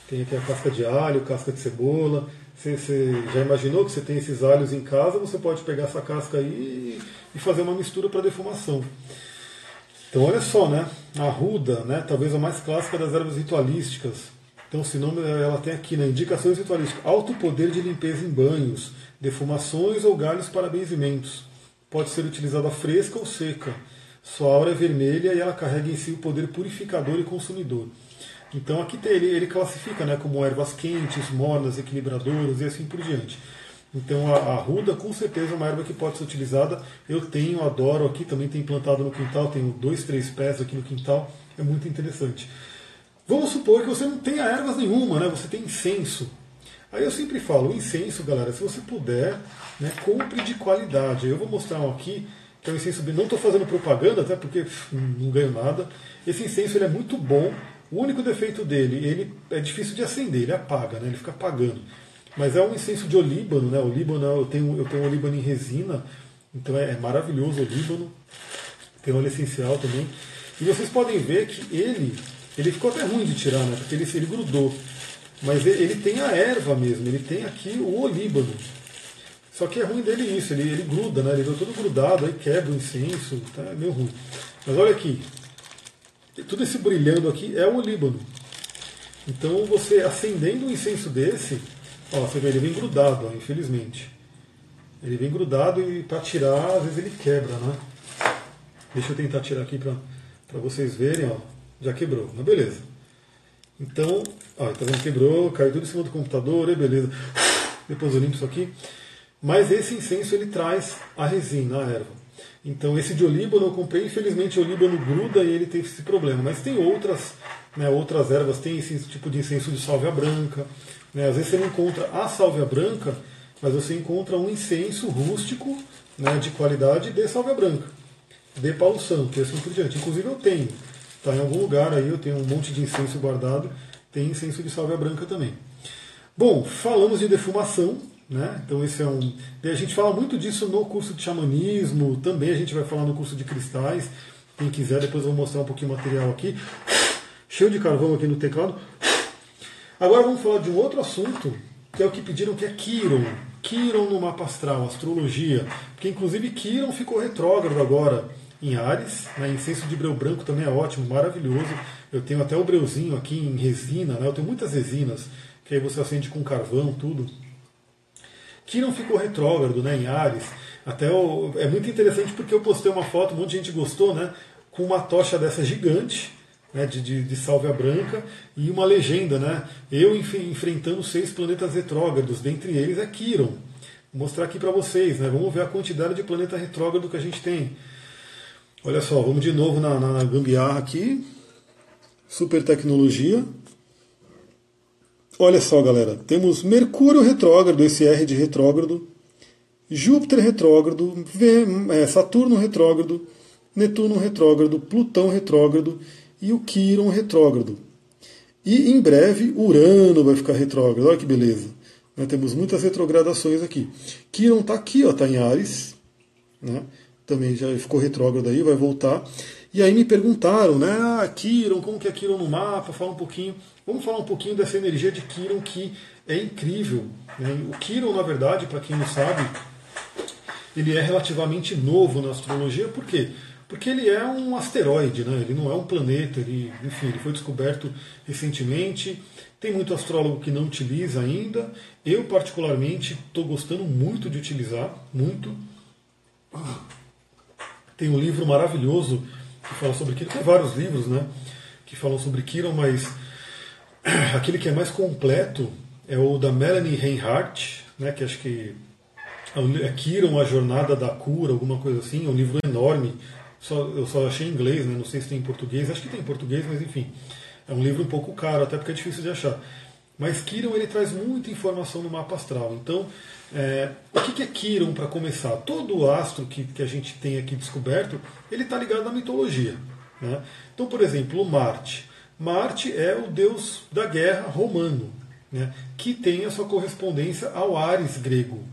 Speaker 1: Tem aqui a casca de alho, casca de cebola. Você, já imaginou que você tem esses alhos em casa? Você pode pegar essa casca aí e fazer uma mistura para defumação. Então olha só, né? A ruda, né? Talvez a mais clássica das ervas ritualísticas. Então, se nome ela tem aqui, né? Indicações ritualísticas. Alto poder de limpeza em banhos, defumações ou galhos para benzimentos. Pode ser utilizada fresca ou seca. Sua aura é vermelha e ela carrega em si o poder purificador e consumidor. Então aqui ele, ele classifica né, como ervas quentes, mornas, equilibradoras e assim por diante. Então a, a ruda com certeza é uma erva que pode ser utilizada. Eu tenho, adoro aqui, também tem plantado no quintal, tenho dois, três pés aqui no quintal, é muito interessante. Vamos supor que você não tenha ervas nenhuma, né? Você tem incenso. Aí eu sempre falo, incenso, galera, se você puder, né, compre de qualidade. Eu vou mostrar um aqui, que é um incenso, não estou fazendo propaganda, até porque não ganho nada. Esse incenso ele é muito bom, o único defeito dele, ele é difícil de acender, ele apaga, né? ele fica apagando. Mas é um incenso de olíbano, né? O líbano, eu tenho, eu tenho olíbano em resina, então é, é maravilhoso o olíbano. Tem óleo essencial também. E vocês podem ver que ele, ele ficou até ruim de tirar, né? Porque ele, ele grudou. Mas ele, tem a erva mesmo, ele tem aqui o olíbano. Só que é ruim dele isso, ele, ele gruda, né? Ele está todo grudado, aí quebra o incenso, tá é meio ruim. Mas olha aqui, tudo esse brilhando aqui é o Líbano. Então você acendendo um incenso desse, ó, você vê, ele vem grudado, ó, infelizmente. Ele vem grudado e para tirar, às vezes ele quebra, né? Deixa eu tentar tirar aqui para vocês verem, ó. Já quebrou, mas beleza. Então, ó, tá vendo? Quebrou, caiu tudo em cima do computador, e beleza. Depois eu limpo isso aqui. Mas esse incenso ele traz a resina, a erva. Então esse de olíbano eu comprei, infelizmente o olíbano gruda e ele teve esse problema. Mas tem outras, né, outras ervas, tem esse tipo de incenso de sálvia branca. Né, às vezes você não encontra a sálvia branca, mas você encontra um incenso rústico né, de qualidade de sálvia branca, de Paulo Santo, e assim por diante. Inclusive eu tenho, está em algum lugar aí, eu tenho um monte de incenso guardado, tem incenso de sálvia branca também. Bom, falamos de defumação, né? Então esse é um. A gente fala muito disso no curso de xamanismo, também a gente vai falar no curso de cristais. Quem quiser, depois eu vou mostrar um pouquinho de material aqui. Cheio de carvão aqui no teclado. Agora vamos falar de um outro assunto, que é o que pediram, que é Quiron. Quiron no mapa astral, astrologia. Porque inclusive Quiron ficou retrógrado agora em Ares, né? incenso de breu branco também é ótimo, maravilhoso. Eu tenho até o breuzinho aqui em resina, né? eu tenho muitas resinas, que aí você acende com carvão, tudo que não ficou retrógrado né, em Ares. Até é muito interessante porque eu postei uma foto, um monte de gente gostou, né? Com uma tocha dessa gigante, né, de, de, de sálvia branca, e uma legenda, né? Eu enfrentando seis planetas retrógrados, dentre eles é Quiron. Vou mostrar aqui para vocês, né? Vamos ver a quantidade de planeta retrógrado que a gente tem. Olha só, vamos de novo na, na, gambiarra aqui. Super tecnologia. Olha só, galera, temos Mercúrio retrógrado, esse R de retrógrado, Júpiter retrógrado, é, Saturno retrógrado, Netuno retrógrado, Plutão retrógrado e o Quiron retrógrado. E em breve Urano vai ficar retrógrado, olha que beleza. Temos muitas retrogradações aqui. Quiron está aqui, está em Ares, né? Também já ficou retrógrado aí, vai voltar. E aí me perguntaram, né, ah, Kiron, como que é Kiron no mapa? Fala um pouquinho. Vamos falar um pouquinho dessa energia de Kiron que é incrível. Né? O Kiron, na verdade, para quem não sabe, ele é relativamente novo na astrologia, por quê? Porque ele é um asteroide, né? ele não é um planeta, ele, enfim, ele foi descoberto recentemente. Tem muito astrólogo que não utiliza ainda. Eu, particularmente, estou gostando muito de utilizar, muito. Tem um livro maravilhoso que fala sobre Kiron. Tem vários livros né, que falam sobre Kiron, mas aquele que é mais completo é o da Melanie Reinhardt, né, que acho que é Kiron, A Jornada da Cura, alguma coisa assim, é um livro enorme, só, eu só achei em inglês, né, não sei se tem em português, acho que tem em português, mas enfim, é um livro um pouco caro, até porque é difícil de achar. Mas Kiron ele traz muita informação no mapa astral. Então, é, o que é Kiron para começar? Todo astro que, que a gente tem aqui descoberto, ele está ligado à mitologia. Né? Então, por exemplo, Marte. Marte é o deus da guerra romano, né? que tem a sua correspondência ao Ares grego,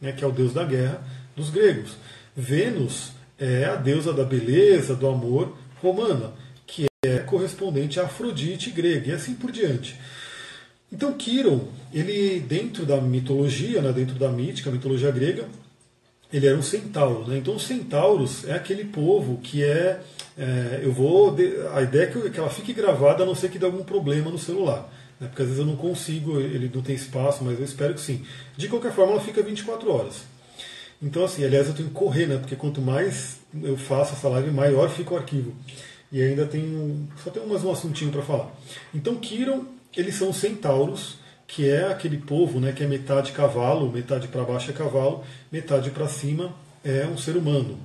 Speaker 1: né? que é o deus da guerra dos gregos. Vênus é a deusa da beleza, do amor romana, que é correspondente a Afrodite grega, e assim por diante. Então, Quiron, ele dentro da mitologia, né, dentro da mítica, mitologia grega, ele era um centauro. Né? Então, os centauros é aquele povo que é. é eu vou. A ideia é que, ela fique gravada, a não ser que dê algum problema no celular. Né? Porque às vezes eu não consigo, ele não tem espaço, mas eu espero que sim. De qualquer forma, ela fica 24 horas. Então, assim, aliás, eu tenho que correr, né? Porque quanto mais eu faço essa live, maior fica o arquivo. E ainda tem. Só tem mais um assuntinho para falar. Então, Kiron eles são centauros, que é aquele povo né, que é metade cavalo, metade para baixo é cavalo, metade para cima é um ser humano.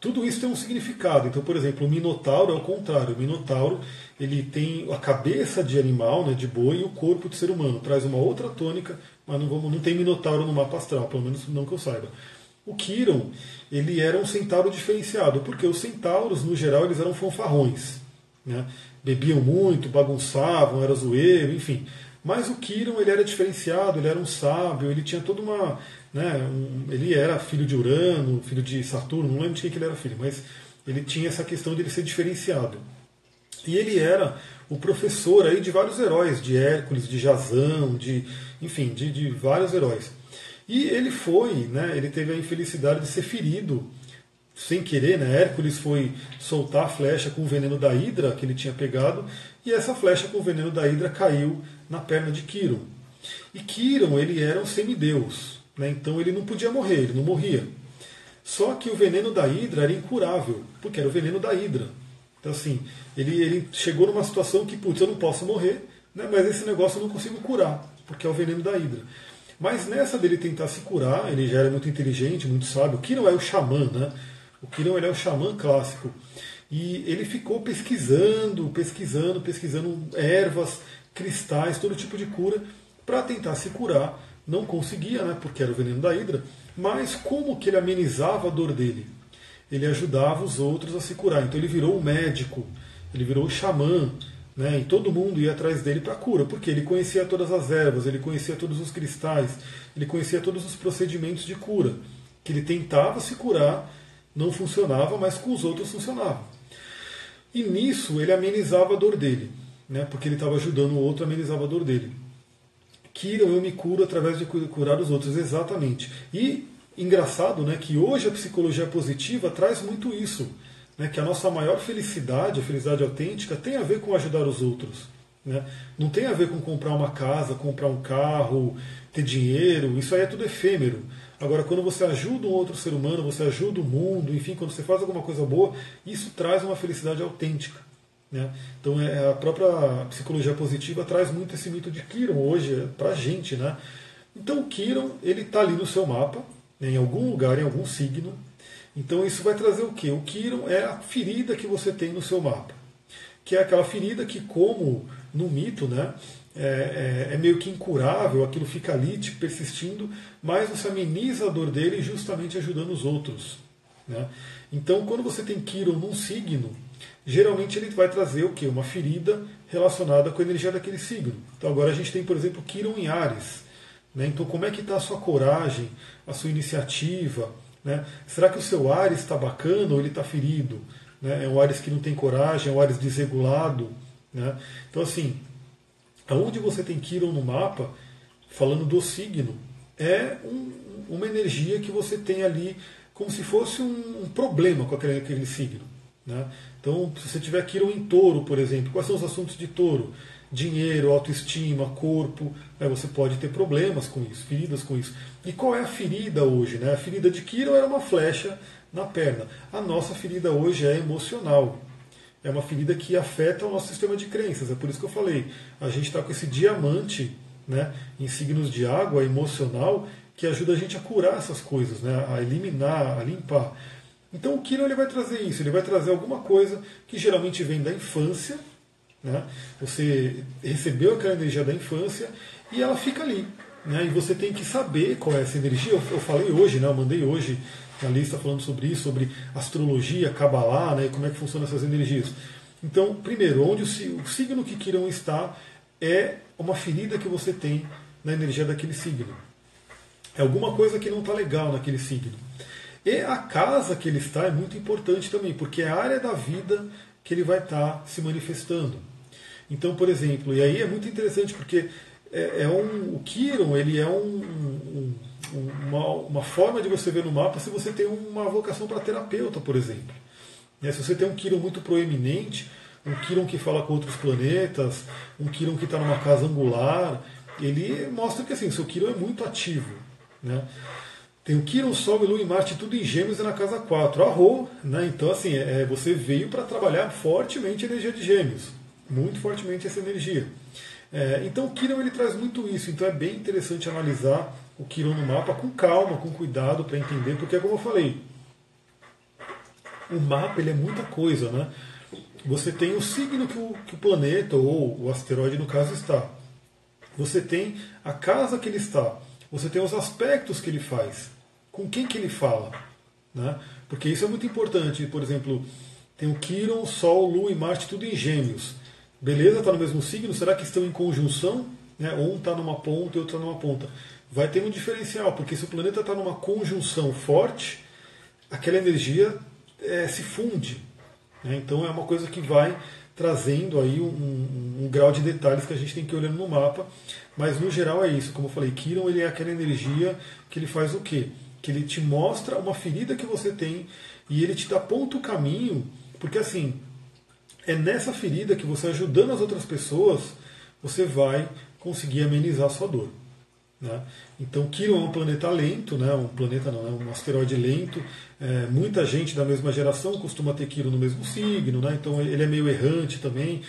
Speaker 1: Tudo isso tem um significado. Então, por exemplo, o minotauro é o contrário. O minotauro ele tem a cabeça de animal, né, de boi, e o corpo de ser humano. Traz uma outra tônica, mas não, vamos, não tem minotauro no mapa astral, pelo menos não que eu saiba. O Kiron, ele era um centauro diferenciado, porque os centauros, no geral, eles eram fanfarrões. Né? Bebiam muito, bagunçavam, era zoeiro, enfim. Mas o Kiron ele era diferenciado, ele era um sábio, ele tinha toda uma. Né, um, ele era filho de Urano, filho de Saturno, não lembro de quem que ele era filho, mas ele tinha essa questão de ele ser diferenciado. E ele era o professor aí de vários heróis, de Hércules, de Jazão, de, enfim, de, de vários heróis. E ele foi, né, ele teve a infelicidade de ser ferido sem querer, né? Hércules foi soltar a flecha com o veneno da Hidra que ele tinha pegado, e essa flecha com o veneno da Hidra caiu na perna de Quiron. E Quiron, ele era um semideus, né? então ele não podia morrer, ele não morria. Só que o veneno da Hidra era incurável, porque era o veneno da Hidra. Então, assim, ele, ele chegou numa situação que, putz, eu não posso morrer, né? mas esse negócio eu não consigo curar, porque é o veneno da Hidra. Mas nessa dele tentar se curar, ele já era muito inteligente, muito sábio. Quiron é o xamã, né? O ele é o xamã clássico. E ele ficou pesquisando, pesquisando, pesquisando ervas, cristais, todo tipo de cura, para tentar se curar. Não conseguia, né, porque era o veneno da hidra, mas como que ele amenizava a dor dele? Ele ajudava os outros a se curar. Então ele virou o médico, ele virou o xamã, né, e todo mundo ia atrás dele para cura, porque ele conhecia todas as ervas, ele conhecia todos os cristais, ele conhecia todos os procedimentos de cura, que ele tentava se curar não funcionava, mas com os outros funcionava. E nisso ele amenizava a dor dele, né? porque ele estava ajudando o outro a amenizar a dor dele. Kiram, eu me curo através de curar os outros, exatamente. E engraçado né, que hoje a psicologia positiva traz muito isso, né, que a nossa maior felicidade, a felicidade autêntica, tem a ver com ajudar os outros. Né? Não tem a ver com comprar uma casa, comprar um carro, ter dinheiro, isso aí é tudo efêmero. Agora, quando você ajuda um outro ser humano, você ajuda o mundo, enfim, quando você faz alguma coisa boa, isso traz uma felicidade autêntica. Né? Então, é, a própria psicologia positiva traz muito esse mito de Kiron hoje para a gente. Né? Então, o Kiron ele está ali no seu mapa, né, em algum lugar, em algum signo. Então, isso vai trazer o quê? O Kiron é a ferida que você tem no seu mapa, que é aquela ferida que, como no mito, né, é, é, é, meio que incurável, aquilo fica ali te persistindo, mas você ameniza a dor dele justamente ajudando os outros. Né? Então, quando você tem Kiron num signo, geralmente ele vai trazer o que? Uma ferida relacionada com a energia daquele signo. Então, agora a gente tem, por exemplo, Kiron em Ares. Né? Então, como é que está a sua coragem, a sua iniciativa? Né? Será que o seu Ares está bacana ou ele está ferido? Né? É um Ares que não tem coragem, é um Ares desregulado. Né? Então, assim, aonde você tem Quiron no mapa, falando do signo, é um, uma energia que você tem ali como se fosse um, problema com aquele, aquele signo. Né? Então, se você tiver Quiron em touro, por exemplo, quais são os assuntos de touro? Dinheiro, autoestima, corpo, né? você pode ter problemas com isso, feridas com isso. E qual é a ferida hoje? Né? A ferida de Quiron era uma flecha na perna. A nossa ferida hoje é emocional é uma ferida que afeta o nosso sistema de crenças. É por isso que eu falei, a gente está com esse diamante né, em signos de água emocional que ajuda a gente a curar essas coisas, né, a eliminar, a limpar. Então o Kiron ele vai trazer isso, ele vai trazer alguma coisa que geralmente vem da infância, né? Você recebeu aquela energia da infância e ela fica ali. Né? E você tem que saber qual é essa energia. Eu, eu falei hoje, né? eu mandei hoje a lista falando sobre isso, sobre astrologia, Kabbalah, né? como é que funcionam essas energias. Então, primeiro, onde o, signo que Kiron está é uma ferida que você tem na energia daquele signo. É alguma coisa que não está legal naquele signo. E a casa que ele está é muito importante também, porque é a área da vida que ele vai estar se manifestando. Então, por exemplo, e aí é muito interessante porque é, é um, o Kiron ele é um, um, uma, uma, forma de você ver no mapa se você tem uma vocação para terapeuta, por exemplo. E se você tem um Kiron muito proeminente, um Kiron que fala com outros planetas, um Kiron que está numa casa angular, ele mostra que assim, seu Kiron é muito ativo. Né? Tem o Quirón, Sol, Lua e Marte, tudo em Gêmeos e na casa 4. Arro, né? Então, assim, é, é você veio para trabalhar fortemente a energia de Gêmeos. Muito fortemente essa energia. É, então, o Quirón ele traz muito isso. Então, é bem interessante analisar o Quirón no mapa com calma, com cuidado, para entender, porque, como eu falei, o mapa ele é muita coisa, né? Você tem o signo que o, que o planeta, ou o asteroide, no caso, está. Você tem a casa que ele está. Você tem os aspectos que ele faz com quem que ele fala. Né? Porque isso é muito importante. Por exemplo, tem o Quiron, Sol, Lua e Marte, tudo em gêmeos. Beleza, está no mesmo signo, será que estão em conjunção? Né? Um está numa ponta e outro está numa ponta. Vai ter um diferencial, porque se o planeta está numa conjunção forte, aquela energia é, se funde. Né? Então é uma coisa que vai trazendo aí um, um, um, grau de detalhes que a gente tem que ir olhando no mapa. Mas no geral é isso. Como eu falei, Kiron ele é aquela energia que ele faz o quê? que ele te mostra uma ferida que você tem e ele te dá ponto caminho, porque assim, é nessa ferida que você ajudando as outras pessoas, você vai conseguir amenizar a sua dor. Né? Então, Quirón é um planeta lento, né? um planeta não, é um asteroide lento. É, muita gente da mesma geração costuma ter Quirón no mesmo signo, né? então ele é meio errante também.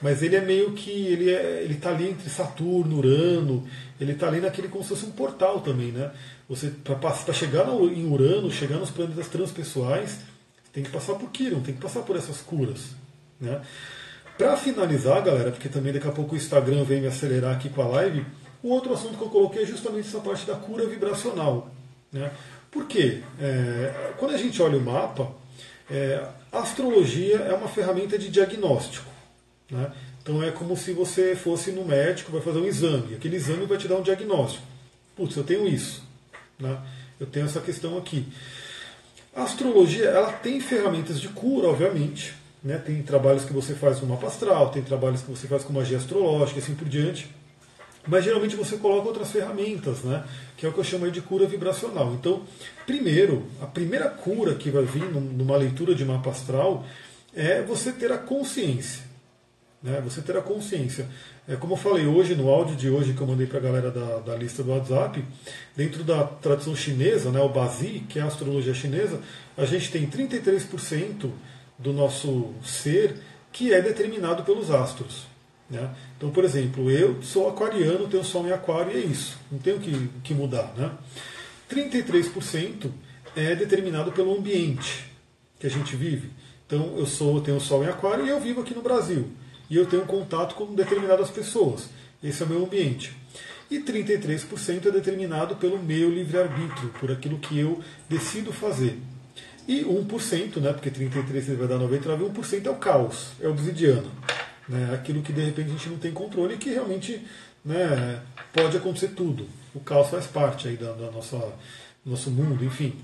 Speaker 1: Mas ele é meio que. Ele é, está ali entre Saturno, Urano, ele está ali naquele como se fosse um portal também, né? Você, para chegar no, em Urano, chegar nos planetas transpessoais, tem que passar por Quirón, tem que passar por essas curas. Né? Para finalizar, galera, porque também daqui a pouco o Instagram vem me acelerar aqui com a live, o outro assunto que eu coloquei é justamente essa parte da cura vibracional. Né? Por quê? É, quando a gente olha o mapa, é, a astrologia é uma ferramenta de diagnóstico. Né? Então é como se você fosse no médico, vai fazer um exame. Aquele exame vai te dar um diagnóstico. Putz, eu tenho isso. Né? Eu tenho essa questão aqui. A astrologia ela tem ferramentas de cura, obviamente. Né? Tem trabalhos que você faz com mapa astral, tem trabalhos que você faz com magia astrológica e assim por diante. Mas geralmente você coloca outras ferramentas, né? que é o que eu chamo de cura vibracional. Então, primeiro, a primeira cura que vai vir numa leitura de mapa astral é você ter a consciência. Né? Você ter a consciência. É, como eu falei hoje, no áudio de hoje que eu mandei para a galera da, da lista do WhatsApp, dentro da tradição chinesa, né, o Bazi, que é a astrologia chinesa, a gente tem 33% do nosso ser que é determinado pelos astros. Né? Então, por exemplo, eu sou aquariano, tenho sol em aquário e é isso, não tenho que, que mudar. Né? 33% é determinado pelo ambiente que a gente vive. Então, eu sou, tenho sol em aquário e eu vivo aqui no Brasil e eu tenho contato com determinadas pessoas. Esse é o meu ambiente. E 33% é determinado pelo meu livre-arbítrio, por aquilo que eu decido fazer. E 1%, né, porque 33% vai dar 99, 1% é o caos, é obsidiano. Né, aquilo que de repente a gente não tem controle e que realmente né, pode acontecer tudo. O caos faz parte aí da, da nossa, do nosso mundo, enfim.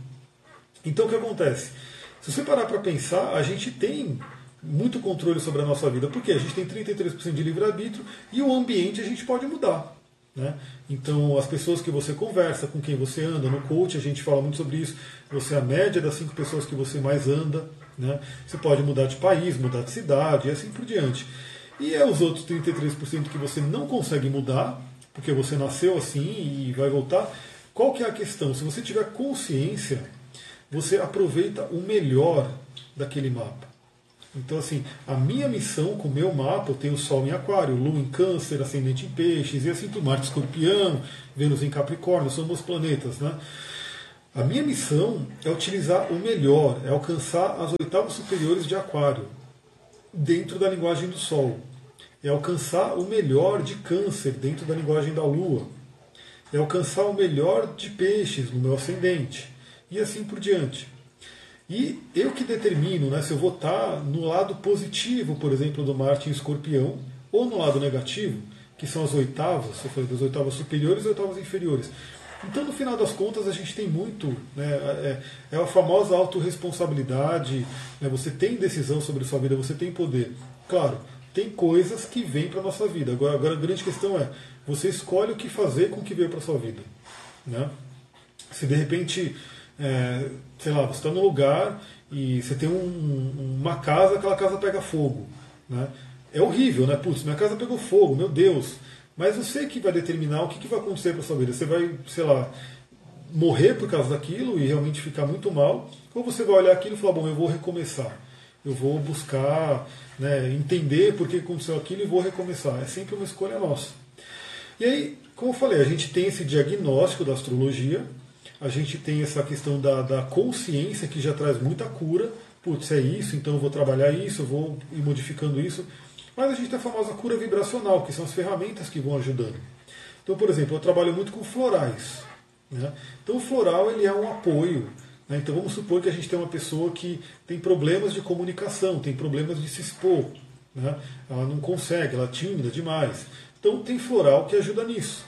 Speaker 1: Então o que acontece? Se você parar para pensar, a gente tem muito controle sobre a nossa vida, porque a gente tem 33% de livre-arbítrio e o ambiente a gente pode mudar. Né? Então, as pessoas que você conversa, com quem você anda, no coach a gente fala muito sobre isso. Você é a média das cinco pessoas que você mais anda. Né? Você pode mudar de país, mudar de cidade e assim por diante. E é os outros 33% que você não consegue mudar, porque você nasceu assim e vai voltar. Qual que é a questão? Se você tiver consciência, você aproveita o melhor daquele mapa. Então, assim, a minha missão com o meu mapa, eu tenho Sol em Aquário, Lua em Câncer, Ascendente em Peixes, e assim tudo, Marte Escorpião, Vênus em Capricórnio, são meus planetas, né? A minha missão é utilizar o melhor, é alcançar as oitavas superiores de Aquário, dentro da linguagem do Sol. É alcançar o melhor de Câncer, dentro da linguagem da Lua. É alcançar o melhor de Peixes, no meu ascendente. E assim por diante. E eu que determino né, se eu vou estar no lado positivo, por exemplo, do Marte em escorpião, ou no lado negativo, que são as oitavas, eu falei das oitavas superiores e oitavas inferiores. Então, no final das contas, a gente tem muito, né, é, é a famosa autorresponsabilidade, né, você tem decisão sobre sua vida, você tem poder. Claro, tem coisas que vêm para a nossa vida. Agora, agora, a grande questão é, você escolhe o que fazer com o que veio para sua vida. Né? Se de repente é, sei lá, você está num lugar e você tem um, uma casa, aquela casa pega fogo. Né? É horrível, né? Putz, minha casa pegou fogo, meu Deus. Mas você que vai determinar o que, que vai acontecer para sua vida. Você vai, sei lá, morrer por causa daquilo e realmente ficar muito mal, ou você vai olhar aquilo e falar, bom, eu vou recomeçar. Eu vou buscar né, entender por que aconteceu aquilo e vou recomeçar. É sempre uma escolha nossa. E aí, como eu falei, a gente tem esse diagnóstico da astrologia, a gente tem essa questão da, da consciência que já traz muita cura. Putz, é isso, então eu vou trabalhar isso, eu vou ir modificando isso. Mas a gente tem a famosa cura vibracional, que são as ferramentas que vão ajudando. Então, por exemplo, eu trabalho muito com florais. Né? Então, o floral ele é um apoio. Né? Então, vamos supor que a gente tem uma pessoa que tem problemas de comunicação, tem problemas de se expor. Né? Ela não consegue, ela é tímida demais. Então, tem floral que ajuda nisso.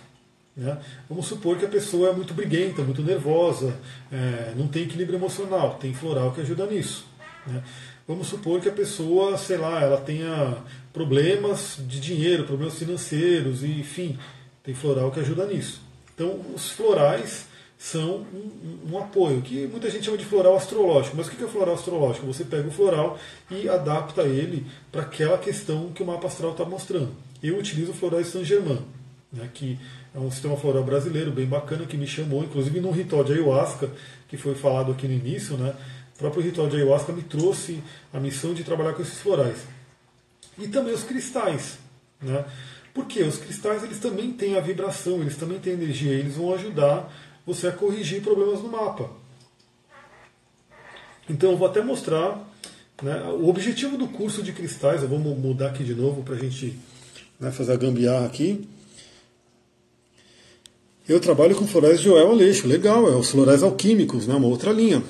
Speaker 1: Né? Vamos supor que a pessoa é muito briguenta, muito nervosa, é, não tem equilíbrio emocional, tem floral que ajuda nisso. Né? Vamos supor que a pessoa, sei lá, ela tenha problemas de dinheiro, problemas financeiros, e, enfim, tem floral que ajuda nisso. Então, os florais são um, um, apoio, que muita gente chama de floral astrológico. Mas o que é floral astrológico? Você pega o floral e adapta ele para aquela questão que o mapa astral está mostrando. Eu utilizo o floral Saint-Germain, né, que é um sistema floral brasileiro bem bacana que me chamou, inclusive num ritual de ayahuasca, que foi falado aqui no início, né? O próprio ritual de ayahuasca me trouxe a missão de trabalhar com esses florais. E também os cristais, né? Porque os cristais eles também têm a vibração, eles também têm energia, eles vão ajudar você a corrigir problemas no mapa. Então eu vou até mostrar né, o objetivo do curso de cristais, eu vou mudar aqui de novo para a gente né, fazer a gambiarra aqui. Eu trabalho com florais de Joel Aleixo, legal, é os florais alquímicos, né, uma outra linha.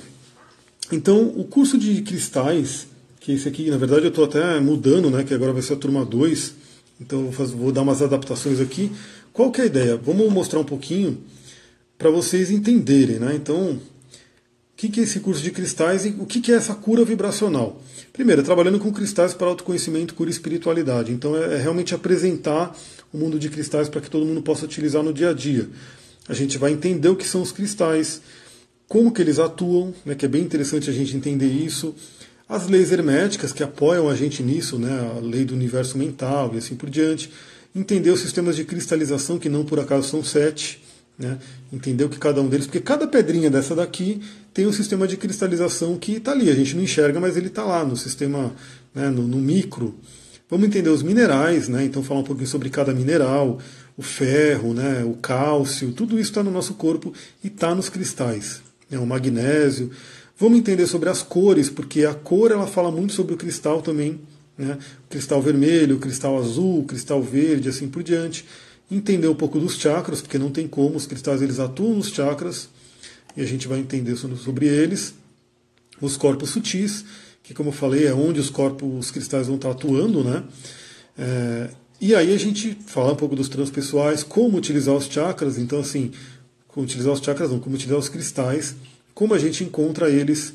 Speaker 1: Então, o curso de cristais, que esse aqui, na verdade, eu estou até mudando, né, que agora vai ser a turma 2, então vou, fazer, vou dar umas adaptações aqui. Qual que é a ideia? Vamos mostrar um pouquinho para vocês entenderem, né? Então, o que, que é esse curso de cristais e o que, que é essa cura vibracional? Primeiro, trabalhando com cristais para autoconhecimento, cura e espiritualidade. Então, é, é realmente apresentar o mundo de cristais para que todo mundo possa utilizar no dia a dia. A gente vai entender o que são os cristais, como que eles atuam, né, que é bem interessante a gente entender isso, as leis herméticas que apoiam a gente nisso, né, a lei do universo mental e assim por diante, entender os sistemas de cristalização, que não por acaso são sete, né, entender o que cada um deles, porque cada pedrinha dessa daqui tem um sistema de cristalização que está ali, a gente não enxerga, mas ele está lá no sistema, né, no, no micro. Vamos entender os minerais, né? Então falar um pouquinho sobre cada mineral, o ferro, né? o cálcio, tudo isso está no nosso corpo e está nos cristais. Né? O magnésio. Vamos entender sobre as cores, porque a cor ela fala muito sobre o cristal também. Né? Cristal vermelho, cristal azul, cristal verde, assim por diante. Entender um pouco dos chakras, porque não tem como, os cristais eles atuam nos chakras, e a gente vai entender sobre eles. Os corpos sutis, que como eu falei é onde os corpos cristais vão estar atuando, né? É, e aí a gente fala um pouco dos transpessoais, como utilizar os chakras, então assim, como utilizar os chakras não, como utilizar os cristais, como a gente encontra eles,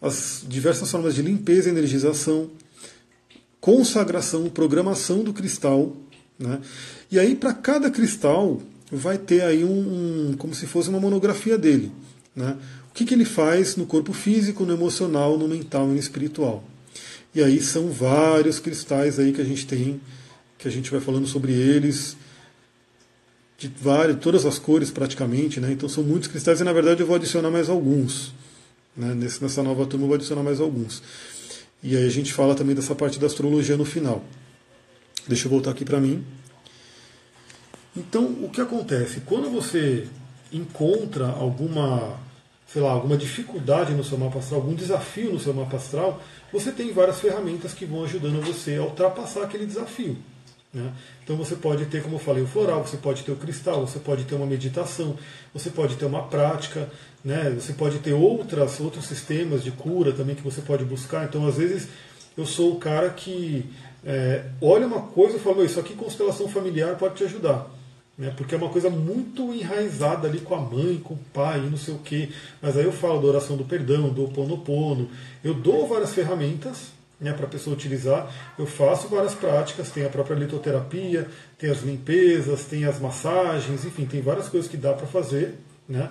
Speaker 1: as diversas formas de limpeza energização, consagração, programação do cristal, né? E aí para cada cristal vai ter aí um, um, como se fosse uma monografia dele, né? que, que ele faz no corpo físico, no emocional, no mental e no espiritual. E aí são vários cristais aí que a gente tem, que a gente vai falando sobre eles, de várias, todas as cores praticamente, né? Então são muitos cristais e na verdade eu vou adicionar mais alguns. Né? Nessa nova turma eu vou adicionar mais alguns.
Speaker 2: E aí a gente fala também dessa parte da astrologia no final. Deixa eu voltar aqui para mim.
Speaker 1: Então, o que acontece? Quando você encontra alguma, sei lá, alguma dificuldade no seu mapa astral, algum desafio no seu mapa astral, você tem várias ferramentas que vão ajudando você a ultrapassar aquele desafio. Né? Então você pode ter, como eu falei, o floral, você pode ter o cristal, você pode ter uma meditação, você pode ter uma prática, né? você pode ter outras, outros sistemas de cura também que você pode buscar. Então, às vezes, eu sou o cara que é, olha uma coisa e fala, isso aqui constelação familiar pode te ajudar. Né? Porque é uma coisa muito enraizada ali com a mãe, com o pai, não sei o quê. Mas aí eu falo da oração do perdão, do ponopono. Eu dou várias ferramentas né, para a pessoa utilizar. Eu faço várias práticas, tem a própria litoterapia, tem as limpezas, tem as massagens, enfim, tem várias coisas que dá para fazer. Né?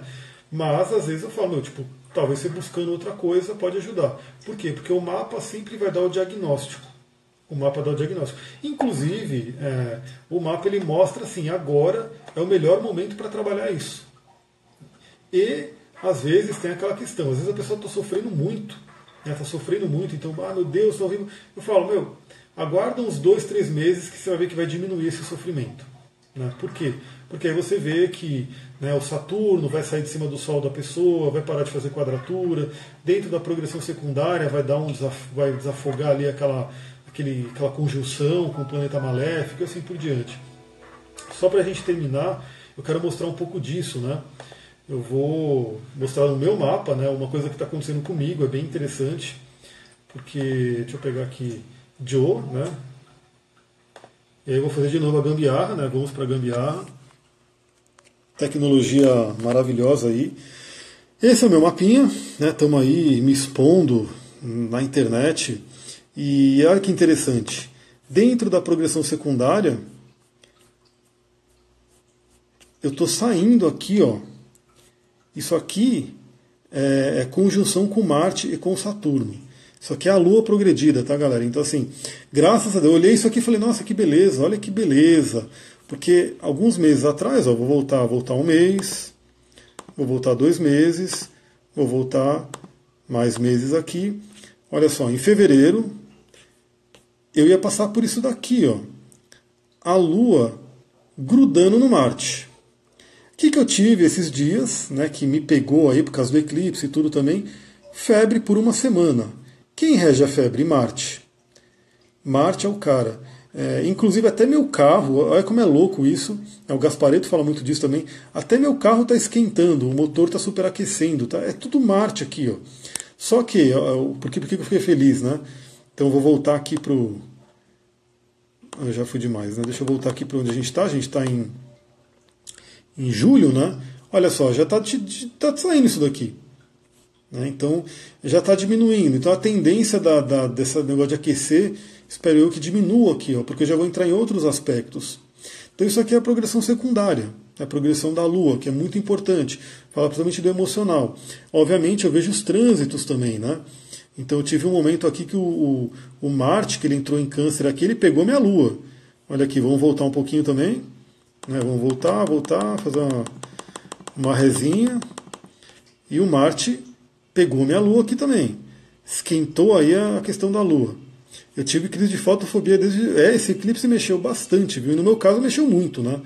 Speaker 1: Mas às vezes eu falo, tipo, talvez você buscando outra coisa pode ajudar. Por quê? Porque o mapa sempre vai dar o diagnóstico. O mapa dá o diagnóstico. Inclusive, é, o mapa ele mostra assim, agora é o melhor momento para trabalhar isso. E às vezes tem aquela questão, às vezes a pessoa está sofrendo muito, está né, sofrendo muito, então, ah meu Deus, estou horrível. Eu falo, meu, aguarda uns dois, três meses que você vai ver que vai diminuir esse sofrimento. Né? Por quê? Porque aí você vê que né, o Saturno vai sair de cima do Sol da pessoa, vai parar de fazer quadratura, dentro da progressão secundária vai dar um vai desafogar ali aquela aquele, aquela conjunção com o planeta maléfico e assim por diante. Só para a gente terminar, eu quero mostrar um pouco disso, né? Eu vou mostrar no meu mapa, né, uma coisa que está acontecendo comigo, é bem interessante, porque, deixa eu pegar aqui, Joe, né? E aí eu vou fazer de novo a gambiarra, né? Vamos para a gambiarra.
Speaker 2: Tecnologia maravilhosa aí. Esse é o meu mapinha, né? Estamos aí me expondo na internet e olha que interessante. Dentro da progressão secundária, eu estou saindo aqui, ó. Isso aqui é, é, conjunção com Marte e com Saturno. Isso aqui é a Lua progredida, tá, galera? Então, assim, graças a Deus, eu olhei isso aqui e falei, nossa, que beleza, olha que beleza. Porque alguns meses atrás, ó, vou voltar, voltar um mês, vou voltar dois meses, vou voltar mais meses aqui. Olha só, em fevereiro, eu ia passar por isso daqui, ó. A Lua grudando no Marte. O que, que eu tive esses dias, né, que me pegou aí por causa do eclipse e tudo também? Febre por uma semana. Quem rege a febre? Marte. Marte é o cara. É, inclusive até meu carro, olha como é louco isso. É, o Gaspareto fala muito disso também. Até meu carro está esquentando, o motor está superaquecendo, tá? É tudo Marte aqui, ó. Só que, por que, por que eu fiquei feliz, né? Então eu vou voltar aqui para o. Eu já fui demais, né? Deixa eu voltar aqui para onde a gente está. A gente está em, em julho, né? Olha só, já está tá saindo isso daqui. Né? Então já está diminuindo. Então a tendência da, da, desse negócio de aquecer, espero eu que diminua aqui, ó, porque eu já vou entrar em outros aspectos. Então isso aqui é a progressão secundária, é a progressão da Lua, que é muito importante. Fala principalmente do emocional. Obviamente eu vejo os trânsitos também, né? Então eu tive um momento aqui que o, o, o Marte, que ele entrou em câncer aqui, ele pegou minha Lua. Olha aqui, vamos voltar um pouquinho também. Né? Vamos voltar, voltar, fazer uma, uma resinha. E o Marte pegou minha Lua aqui também. Esquentou aí a questão da Lua. Eu tive crise de fotofobia desde. É, esse eclipse mexeu bastante, viu? E no meu caso mexeu muito, né?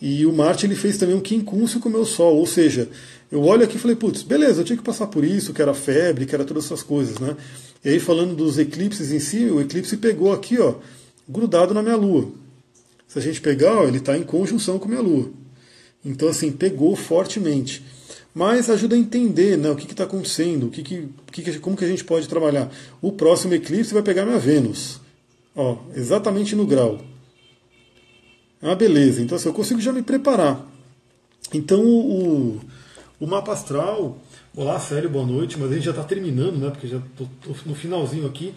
Speaker 2: E o Marte ele fez também um quincúncio com o meu Sol, ou seja, eu olho aqui e falei, putz, beleza, eu tinha que passar por isso, que era febre, que era todas essas coisas, né? E aí falando dos eclipses em si, o eclipse pegou aqui, ó, grudado na minha Lua. Se a gente pegar, ó, ele está em conjunção com a minha Lua. Então, assim, pegou fortemente. Mas ajuda a entender né, o que está acontecendo, o que, que, que, como que a gente pode trabalhar. O próximo eclipse vai pegar minha Vênus. Ó, exatamente no grau. É uma beleza. Então, assim, eu consigo já me preparar. Então, o, o mapa astral. Olá, sério, boa noite. Mas a gente já está terminando, né? Porque já estou no finalzinho aqui.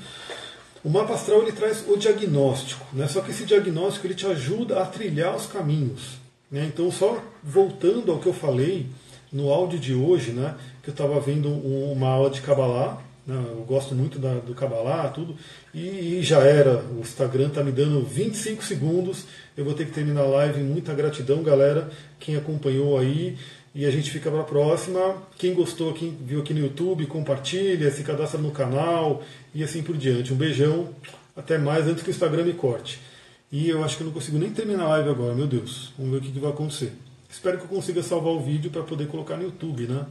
Speaker 2: O mapa astral ele traz o diagnóstico, né? Só que esse diagnóstico ele te ajuda a trilhar os caminhos. Né? Então, só voltando ao que eu falei no áudio de hoje, né? Que eu estava vendo uma aula de Kabbalah né? Eu gosto muito da, do Kabbalah, tudo. E, e, já era. O Instagram está me dando 25 segundos. Eu vou ter que terminar a live. Muita gratidão, galera, quem acompanhou aí.
Speaker 1: E a gente fica para a próxima. Quem gostou, quem viu aqui no YouTube, compartilha, se cadastra no canal e assim por diante. Um beijão, até mais antes que o Instagram me corte. E eu acho que eu não consigo nem terminar a live agora, meu Deus. Vamos ver o que, que vai acontecer. Espero que eu consiga salvar o vídeo para poder colocar no YouTube, né?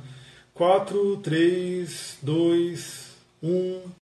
Speaker 1: 4, 3, 2, 1.